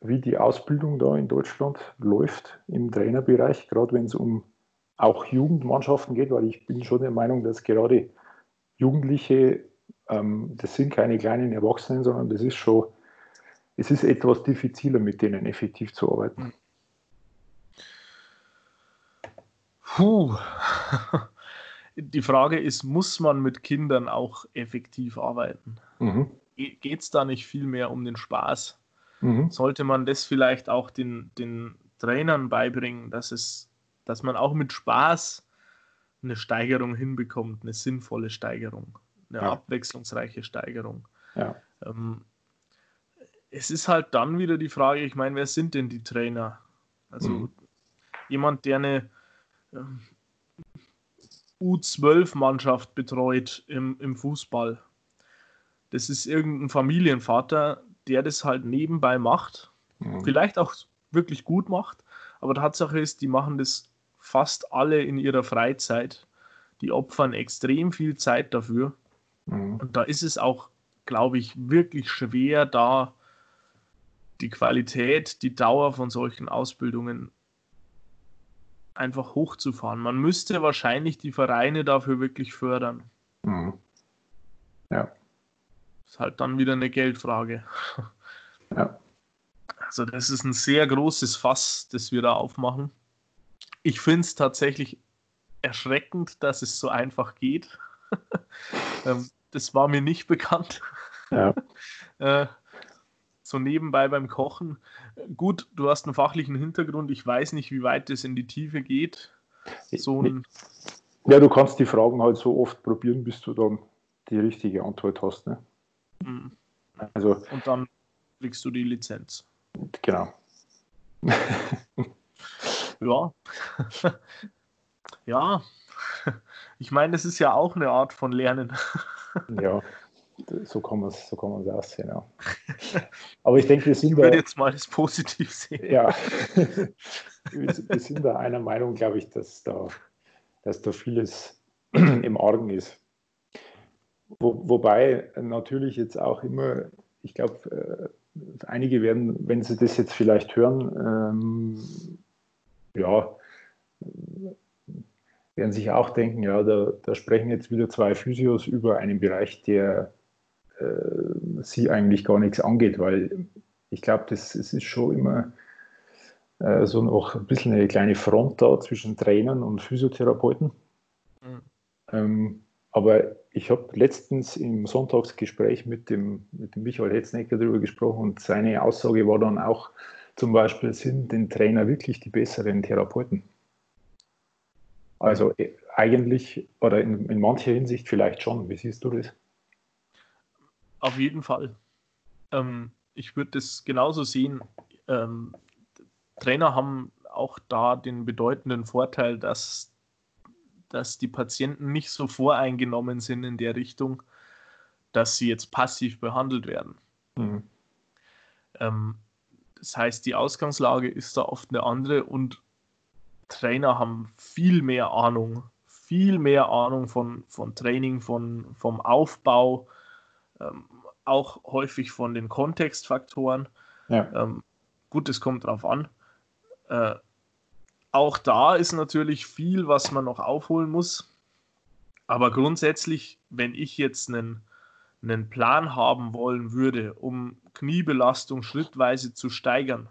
wie die Ausbildung da in Deutschland läuft im Trainerbereich, gerade wenn es um auch Jugendmannschaften geht, weil ich bin schon der Meinung, dass gerade Jugendliche, ähm, das sind keine kleinen Erwachsenen, sondern das ist schon, es ist etwas diffiziler, mit denen effektiv zu arbeiten. Puh. Die Frage ist, muss man mit Kindern auch effektiv arbeiten? Mhm. Geht es da nicht viel mehr um den Spaß? Mhm. Sollte man das vielleicht auch den, den Trainern beibringen, dass, es, dass man auch mit Spaß eine Steigerung hinbekommt, eine sinnvolle Steigerung, eine ja. abwechslungsreiche Steigerung? Ja. Ähm, es ist halt dann wieder die Frage, ich meine, wer sind denn die Trainer? Also mhm. jemand, der eine ähm, U12-Mannschaft betreut im, im Fußball. Das ist irgendein Familienvater, der das halt nebenbei macht. Mhm. Vielleicht auch wirklich gut macht. Aber Tatsache ist, die machen das fast alle in ihrer Freizeit. Die opfern extrem viel Zeit dafür. Mhm. Und da ist es auch, glaube ich, wirklich schwer, da die Qualität, die Dauer von solchen Ausbildungen einfach hochzufahren. Man müsste wahrscheinlich die Vereine dafür wirklich fördern. Mhm. Ja. Ist halt dann wieder eine Geldfrage. Ja. Also das ist ein sehr großes Fass, das wir da aufmachen. Ich finde es tatsächlich erschreckend, dass es so einfach geht. Ähm, das war mir nicht bekannt. Ja. äh, so nebenbei beim Kochen. Gut, du hast einen fachlichen Hintergrund. Ich weiß nicht, wie weit es in die Tiefe geht. So ein ja, du kannst die Fragen halt so oft probieren, bis du dann die richtige Antwort hast. Ne? Mhm. Also, Und dann kriegst du die Lizenz. Genau. ja. ja. Ich meine, das ist ja auch eine Art von Lernen. Ja so kann man es so kann man's aussehen. Ja. Aber ich denke, wir sind ich würde da, jetzt mal das positiv sehen. Ja, wir sind da einer Meinung, glaube ich, dass da, dass da vieles im Argen ist. Wo, wobei natürlich jetzt auch immer, ich glaube, äh, einige werden, wenn sie das jetzt vielleicht hören, ähm, ja, werden sich auch denken, ja, da, da, sprechen jetzt wieder zwei Physios über einen Bereich, der äh, sie eigentlich gar nichts angeht, weil ich glaube, das, das, ist schon immer äh, so noch ein bisschen eine kleine Front da zwischen Trainern und Physiotherapeuten. Mhm. Ähm, aber ich habe letztens im Sonntagsgespräch mit dem, mit dem Michael Hetznecker darüber gesprochen und seine Aussage war dann auch zum Beispiel, sind den Trainer wirklich die besseren Therapeuten? Also äh, eigentlich oder in, in mancher Hinsicht vielleicht schon. Wie siehst du das? Auf jeden Fall. Ähm, ich würde das genauso sehen. Ähm, Trainer haben auch da den bedeutenden Vorteil, dass, dass die Patienten nicht so voreingenommen sind in der Richtung, dass sie jetzt passiv behandelt werden. Mhm. Ähm, das heißt, die Ausgangslage ist da oft eine andere und Trainer haben viel mehr Ahnung, viel mehr Ahnung von, von Training, von, vom Aufbau, ähm, auch häufig von den Kontextfaktoren. Ja. Ähm, gut, es kommt drauf an. Äh, auch da ist natürlich viel, was man noch aufholen muss. Aber grundsätzlich, wenn ich jetzt einen, einen Plan haben wollen würde, um Kniebelastung schrittweise zu steigern,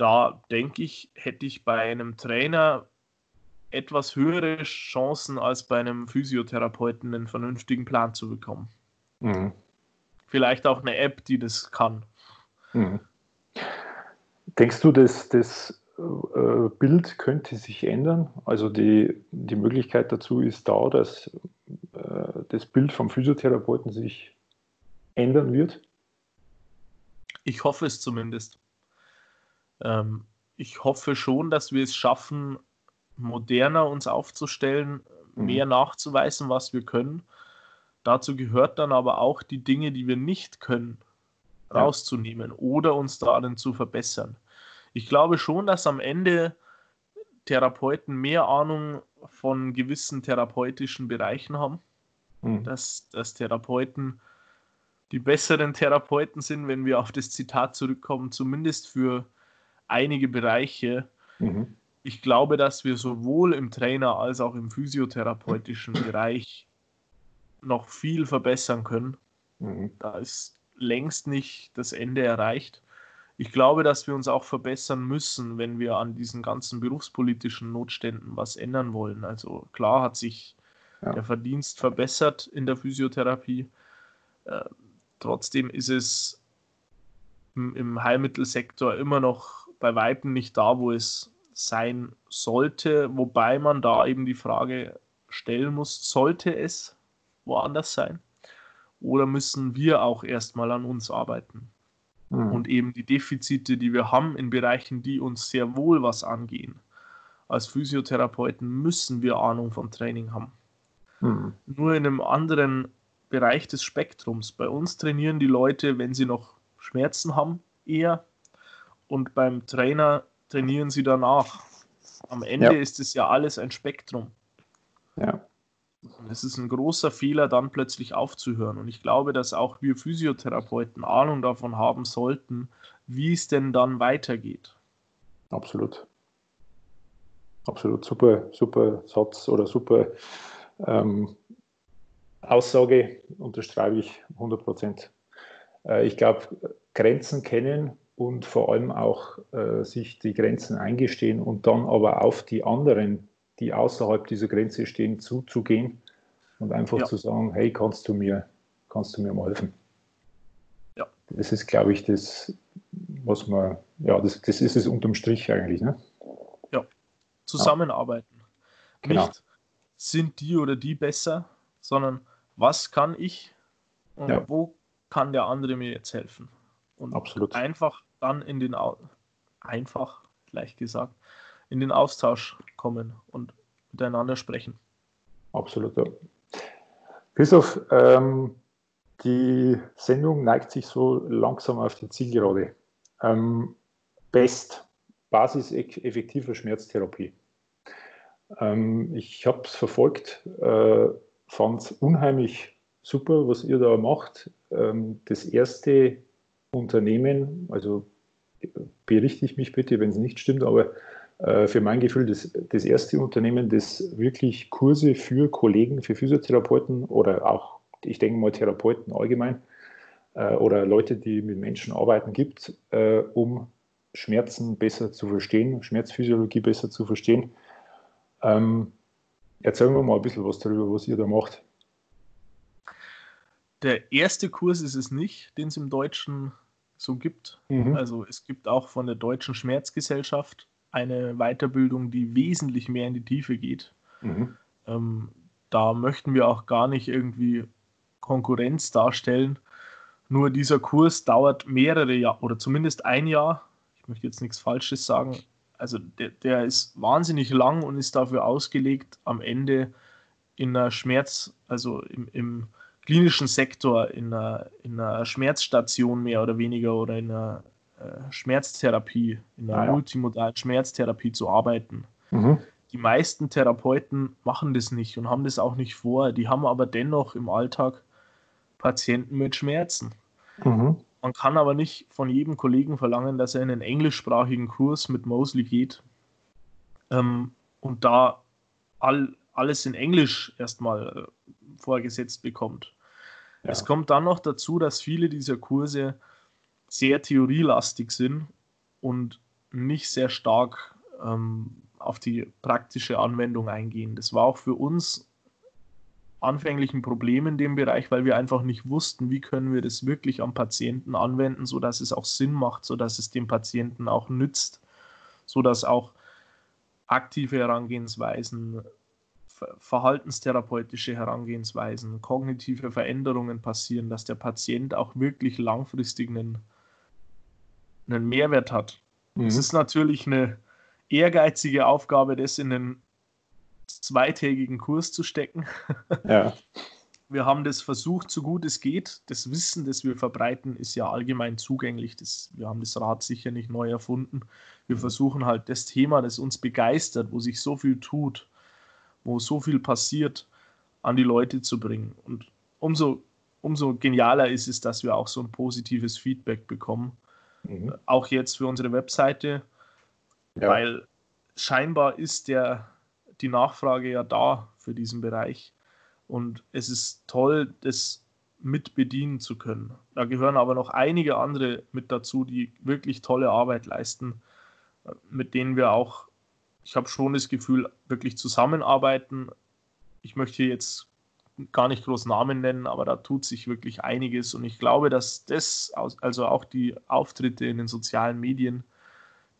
da denke ich, hätte ich bei einem Trainer etwas höhere Chancen als bei einem Physiotherapeuten einen vernünftigen Plan zu bekommen. Mhm. Vielleicht auch eine App, die das kann. Mhm. Denkst du, dass das äh, Bild könnte sich ändern? Also die, die Möglichkeit dazu ist da, dass äh, das Bild vom Physiotherapeuten sich ändern wird? Ich hoffe es zumindest. Ähm, ich hoffe schon, dass wir es schaffen, moderner uns aufzustellen, mhm. mehr nachzuweisen, was wir können. Dazu gehört dann aber auch die Dinge, die wir nicht können, ja. rauszunehmen oder uns darin zu verbessern. Ich glaube schon, dass am Ende Therapeuten mehr Ahnung von gewissen therapeutischen Bereichen haben, mhm. dass, dass Therapeuten die besseren Therapeuten sind, wenn wir auf das Zitat zurückkommen, zumindest für einige Bereiche. Mhm. Ich glaube, dass wir sowohl im Trainer als auch im physiotherapeutischen Bereich noch viel verbessern können. Mhm. Da ist längst nicht das Ende erreicht. Ich glaube, dass wir uns auch verbessern müssen, wenn wir an diesen ganzen berufspolitischen Notständen was ändern wollen. Also klar hat sich ja. der Verdienst verbessert in der Physiotherapie. Äh, trotzdem ist es im, im Heilmittelsektor immer noch bei Weitem nicht da, wo es sein sollte, wobei man da eben die Frage stellen muss, sollte es woanders sein? Oder müssen wir auch erstmal an uns arbeiten? Mhm. Und eben die Defizite, die wir haben in Bereichen, die uns sehr wohl was angehen. Als Physiotherapeuten müssen wir Ahnung vom Training haben. Mhm. Nur in einem anderen Bereich des Spektrums. Bei uns trainieren die Leute, wenn sie noch Schmerzen haben, eher und beim Trainer trainieren sie danach. Am Ende ja. ist es ja alles ein Spektrum. Ja. Und es ist ein großer Fehler, dann plötzlich aufzuhören. Und ich glaube, dass auch wir Physiotherapeuten Ahnung davon haben sollten, wie es denn dann weitergeht. Absolut. Absolut. Super, super Satz oder super ähm, Aussage, unterstreibe ich 100 Prozent. Äh, ich glaube, Grenzen kennen und vor allem auch äh, sich die Grenzen eingestehen und dann aber auf die anderen, die außerhalb dieser Grenze stehen, zuzugehen und einfach ja. zu sagen, hey, kannst du mir, kannst du mir mal helfen? Ja. Das ist, glaube ich, das, was man, ja, das, das ist es unterm Strich eigentlich, ne? Ja, zusammenarbeiten. Ja. Genau. Nicht sind die oder die besser, sondern was kann ich und ja. wo kann der andere mir jetzt helfen? Und Absolut. einfach dann in den, einfach, leicht gesagt, in den Austausch kommen und miteinander sprechen. Absolut. Ja. Christoph, ähm, die Sendung neigt sich so langsam auf die Zielgerade. Ähm, Best, Basis effektiver Schmerztherapie. Ähm, ich habe es verfolgt, äh, fand es unheimlich super, was ihr da macht. Ähm, das erste Unternehmen, also berichte ich mich bitte, wenn es nicht stimmt, aber äh, für mein Gefühl das, das erste Unternehmen, das wirklich Kurse für Kollegen, für Physiotherapeuten oder auch, ich denke mal, Therapeuten allgemein äh, oder Leute, die mit Menschen arbeiten, gibt, äh, um Schmerzen besser zu verstehen, Schmerzphysiologie besser zu verstehen. Ähm, erzählen wir mal ein bisschen was darüber, was ihr da macht. Der erste Kurs ist es nicht, den es im Deutschen so gibt. Mhm. Also es gibt auch von der Deutschen Schmerzgesellschaft eine Weiterbildung, die wesentlich mehr in die Tiefe geht. Mhm. Ähm, da möchten wir auch gar nicht irgendwie Konkurrenz darstellen. Nur dieser Kurs dauert mehrere Jahre oder zumindest ein Jahr. Ich möchte jetzt nichts Falsches sagen. Also der, der ist wahnsinnig lang und ist dafür ausgelegt, am Ende in einer Schmerz, also im, im klinischen Sektor, in einer, in einer Schmerzstation mehr oder weniger oder in einer äh, Schmerztherapie, in einer ja. multimodalen Schmerztherapie zu arbeiten. Mhm. Die meisten Therapeuten machen das nicht und haben das auch nicht vor. Die haben aber dennoch im Alltag Patienten mit Schmerzen. Mhm. Man kann aber nicht von jedem Kollegen verlangen, dass er in einen englischsprachigen Kurs mit Mosley geht ähm, und da all, alles in Englisch erstmal äh, vorgesetzt bekommt. Ja. Es kommt dann noch dazu, dass viele dieser Kurse sehr theorielastig sind und nicht sehr stark ähm, auf die praktische Anwendung eingehen. Das war auch für uns anfänglich ein Problem in dem Bereich, weil wir einfach nicht wussten, wie können wir das wirklich am Patienten anwenden, sodass es auch Sinn macht, sodass es dem Patienten auch nützt, sodass auch aktive Herangehensweisen, verhaltenstherapeutische Herangehensweisen, kognitive Veränderungen passieren, dass der Patient auch wirklich langfristig einen, einen Mehrwert hat. Mhm. Es ist natürlich eine ehrgeizige Aufgabe, das in einen zweitägigen Kurs zu stecken. Ja. Wir haben das versucht, so gut es geht. Das Wissen, das wir verbreiten, ist ja allgemein zugänglich. Das, wir haben das Rad sicher nicht neu erfunden. Wir versuchen halt das Thema, das uns begeistert, wo sich so viel tut, wo so viel passiert, an die Leute zu bringen. Und umso, umso genialer ist es, dass wir auch so ein positives Feedback bekommen. Mhm. Auch jetzt für unsere Webseite, ja. weil scheinbar ist der, die Nachfrage ja da für diesen Bereich. Und es ist toll, das mit bedienen zu können. Da gehören aber noch einige andere mit dazu, die wirklich tolle Arbeit leisten, mit denen wir auch, ich habe schon das Gefühl, wirklich zusammenarbeiten. Ich möchte jetzt gar nicht groß Namen nennen, aber da tut sich wirklich einiges und ich glaube, dass das, also auch die Auftritte in den sozialen Medien,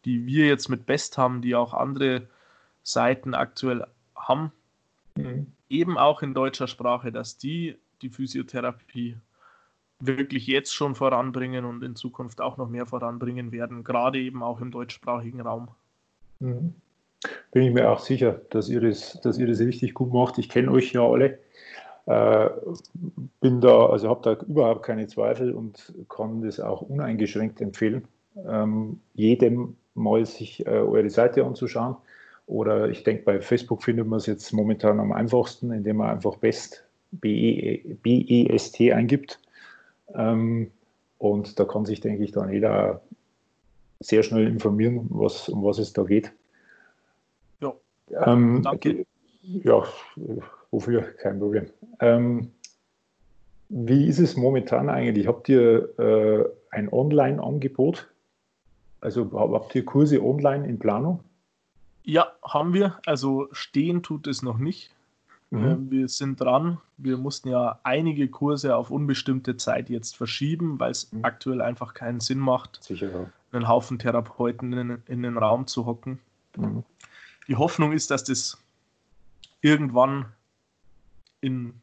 die wir jetzt mit Best haben, die auch andere Seiten aktuell haben, mhm. eben auch in deutscher Sprache, dass die die Physiotherapie wirklich jetzt schon voranbringen und in Zukunft auch noch mehr voranbringen werden, gerade eben auch im deutschsprachigen Raum. Mhm. Bin ich mir auch sicher, dass ihr das, dass ihr das richtig gut macht. Ich kenne euch ja alle. Äh, bin da, also habe da überhaupt keine Zweifel und kann das auch uneingeschränkt empfehlen, ähm, jedem mal sich äh, eure Seite anzuschauen. Oder ich denke, bei Facebook findet man es jetzt momentan am einfachsten, indem man einfach BEST, B-E-S-T eingibt. Ähm, und da kann sich, denke ich, dann jeder sehr schnell informieren, was, um was es da geht. Ähm, danke. Ja, wofür, kein Problem. Ähm, wie ist es momentan eigentlich? Habt ihr äh, ein Online-Angebot? Also habt ihr Kurse online in Planung? Ja, haben wir. Also stehen tut es noch nicht. Mhm. Ähm, wir sind dran. Wir mussten ja einige Kurse auf unbestimmte Zeit jetzt verschieben, weil es mhm. aktuell einfach keinen Sinn macht, Sicher, einen Haufen Therapeuten in, in, den Raum zu hocken. Mhm. Die Hoffnung ist, dass das irgendwann in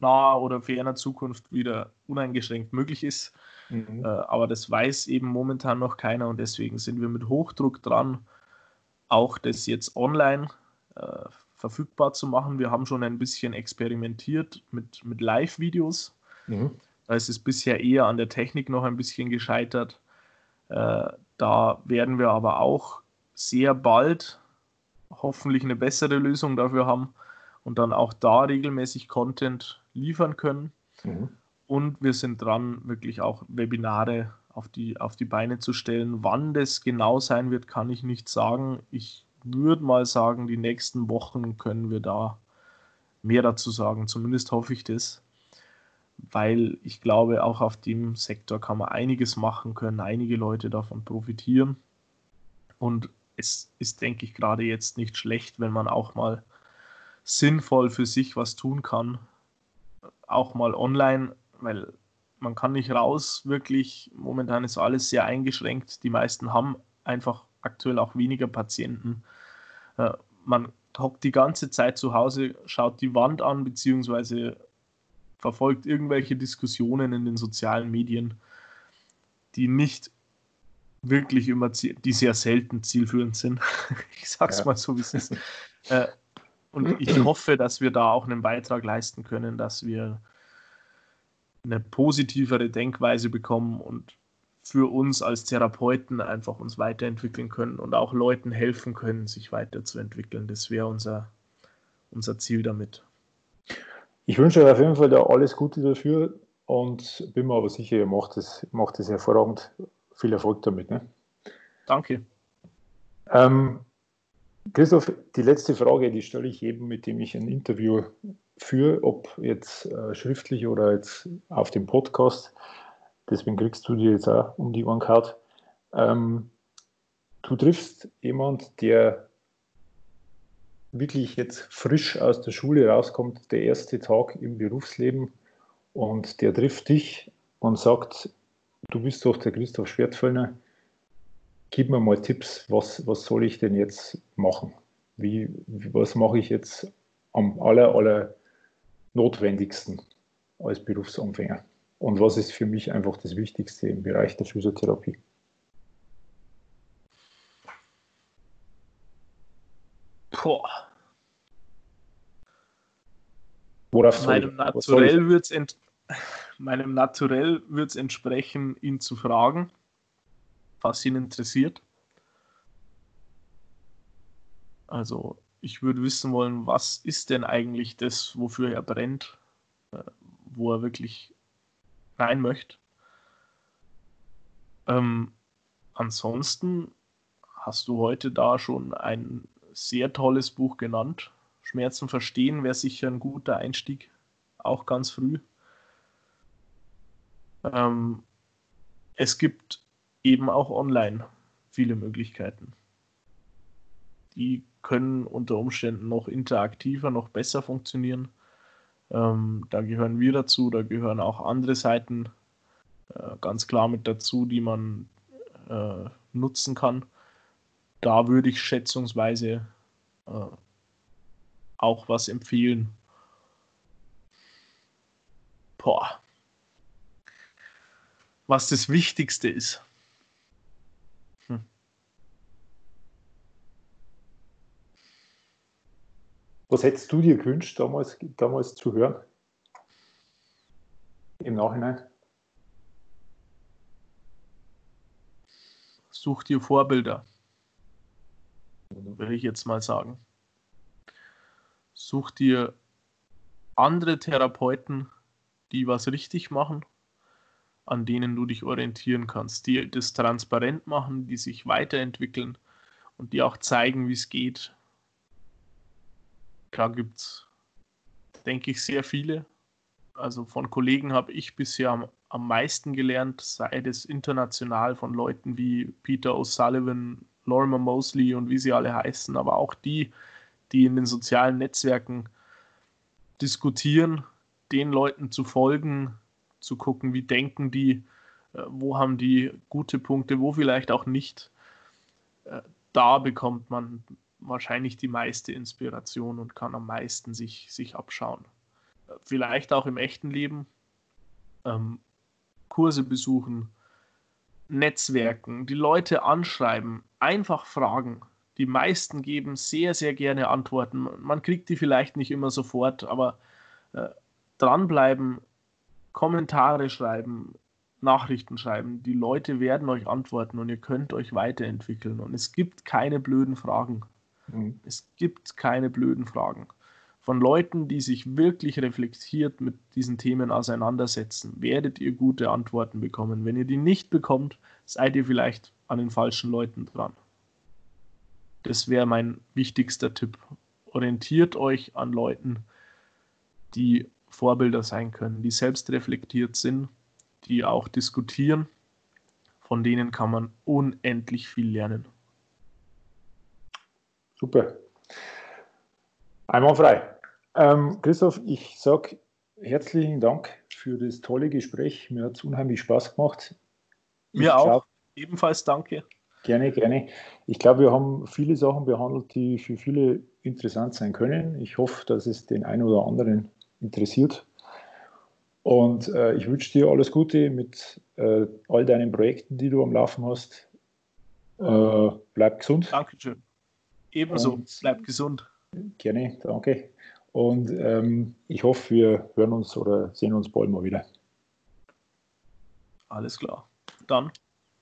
naher oder ferner Zukunft wieder uneingeschränkt möglich ist. Mhm. Äh, aber das weiß eben momentan noch keiner und deswegen sind wir mit Hochdruck dran, auch das jetzt online äh, verfügbar zu machen. Wir haben schon ein bisschen experimentiert mit, mit Live-Videos. Mhm. Da ist es bisher eher an der Technik noch ein bisschen gescheitert. Äh, da werden wir aber auch sehr bald hoffentlich eine bessere Lösung dafür haben und dann auch da regelmäßig Content liefern können. Mhm. Und wir sind dran, wirklich auch Webinare auf die, auf die Beine zu stellen. Wann das genau sein wird, kann ich nicht sagen. Ich würde mal sagen, die nächsten Wochen können wir da mehr dazu sagen. Zumindest hoffe ich das, weil ich glaube, auch auf dem Sektor kann man einiges machen können, einige Leute davon profitieren. Und es ist, denke ich, gerade jetzt nicht schlecht, wenn man auch mal sinnvoll für sich was tun kann. Auch mal online, weil man kann nicht raus, wirklich. Momentan ist alles sehr eingeschränkt. Die meisten haben einfach aktuell auch weniger Patienten. Äh, man hockt die ganze Zeit zu Hause, schaut die Wand an, beziehungsweise verfolgt irgendwelche Diskussionen in den sozialen Medien, die nicht wirklich immer, die sehr selten zielführend sind. ich sag's ja. mal so, wie es ist. Äh, und ich hoffe, dass wir da auch einen Beitrag leisten können, dass wir eine positivere Denkweise bekommen und für uns als Therapeuten einfach uns weiterentwickeln können und auch Leuten helfen können, sich weiterzuentwickeln. Das wäre unser, unser Ziel damit. Ich wünsche euch auf jeden Fall da alles Gute dafür und bin mir aber sicher, ihr macht es macht hervorragend. Viel Erfolg damit. Ne? Danke. Ähm, Christoph, die letzte Frage, die stelle ich jedem, mit dem ich ein Interview führe, ob jetzt äh, schriftlich oder jetzt auf dem Podcast. Deswegen kriegst du dir jetzt auch um die Ohren gehauen. Ähm, du triffst jemand, der wirklich jetzt frisch aus der Schule rauskommt, der erste Tag im Berufsleben und der trifft dich und sagt, du bist doch der Christoph Schwertfellner, gib mir mal Tipps, was, was soll ich denn jetzt machen? Wie, was mache ich jetzt am aller, aller notwendigsten als Berufsanfänger? Und was ist für mich einfach das Wichtigste im Bereich der Physiotherapie? Boah. Worauf meinem Naturell wird es meinem Naturell wird's entsprechen, ihn zu fragen, was ihn interessiert. Also ich würde wissen wollen, was ist denn eigentlich das, wofür er brennt, äh, wo er wirklich rein möchte. Ähm, ansonsten hast du heute da schon ein sehr tolles Buch genannt. Schmerzen verstehen wäre sicher ein guter Einstieg, auch ganz früh. Ähm, es gibt eben auch online viele Möglichkeiten. Die können unter Umständen noch interaktiver, noch besser funktionieren. Ähm, da gehören wir dazu, da gehören auch andere Seiten äh, ganz klar mit dazu, die man äh, nutzen kann. Da würde ich schätzungsweise äh, auch was empfehlen. Boah. Was das Wichtigste ist. Hm. Was hättest du dir gewünscht, damals, damals zu hören? Im Nachhinein? Such dir Vorbilder würde ich jetzt mal sagen. Such dir andere Therapeuten, die was richtig machen, an denen du dich orientieren kannst, die das transparent machen, die sich weiterentwickeln und die auch zeigen, wie es geht. Da gibt es, denke ich, sehr viele. Also von Kollegen habe ich bisher am, am meisten gelernt, sei es international von Leuten wie Peter O'Sullivan, Lorimer Mosley und wie sie alle heißen, aber auch die, die in den sozialen Netzwerken diskutieren, den Leuten zu folgen, zu gucken, wie denken die, äh, wo haben die gute Punkte, wo vielleicht auch nicht. Äh, da bekommt man wahrscheinlich die meiste Inspiration und kann am meisten sich, sich abschauen. Äh, vielleicht auch im echten Leben. Ähm, Kurse besuchen, Netzwerken, die Leute anschreiben, einfach fragen. Die meisten geben sehr, sehr gerne Antworten. Man kriegt die vielleicht nicht immer sofort, aber äh, dranbleiben, Kommentare schreiben, Nachrichten schreiben. Die Leute werden euch antworten und ihr könnt euch weiterentwickeln. Und es gibt keine blöden Fragen. Mhm. Es gibt keine blöden Fragen von Leuten, die sich wirklich reflektiert mit diesen Themen auseinandersetzen, werdet ihr gute Antworten bekommen. Wenn ihr die nicht bekommt, seid ihr vielleicht an den falschen Leuten dran. Das wäre mein wichtigster Tipp. Orientiert euch an Leuten, die Vorbilder sein können, die selbst reflektiert sind, die auch diskutieren. Von denen kann man unendlich viel lernen. Super. Einmal frei. Ähm, Christoph, ich sage herzlichen Dank für das tolle Gespräch. Mir hat es unheimlich Spaß gemacht. Mir ich auch. Glaub, Ebenfalls danke. Gerne, gerne. Ich glaube, wir haben viele Sachen behandelt, die für viele interessant sein können. Ich hoffe, dass es den einen oder anderen interessiert. Und äh, ich wünsche dir alles Gute mit äh, all deinen Projekten, die du am Laufen hast. Äh, bleib gesund. Dankeschön. Ebenso. Und bleib gesund. Gerne, danke. Und ähm, ich hoffe, wir hören uns oder sehen uns bald mal wieder. Alles klar. Dann,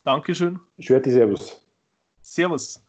Dankeschön. Schwerti, Servus. Servus.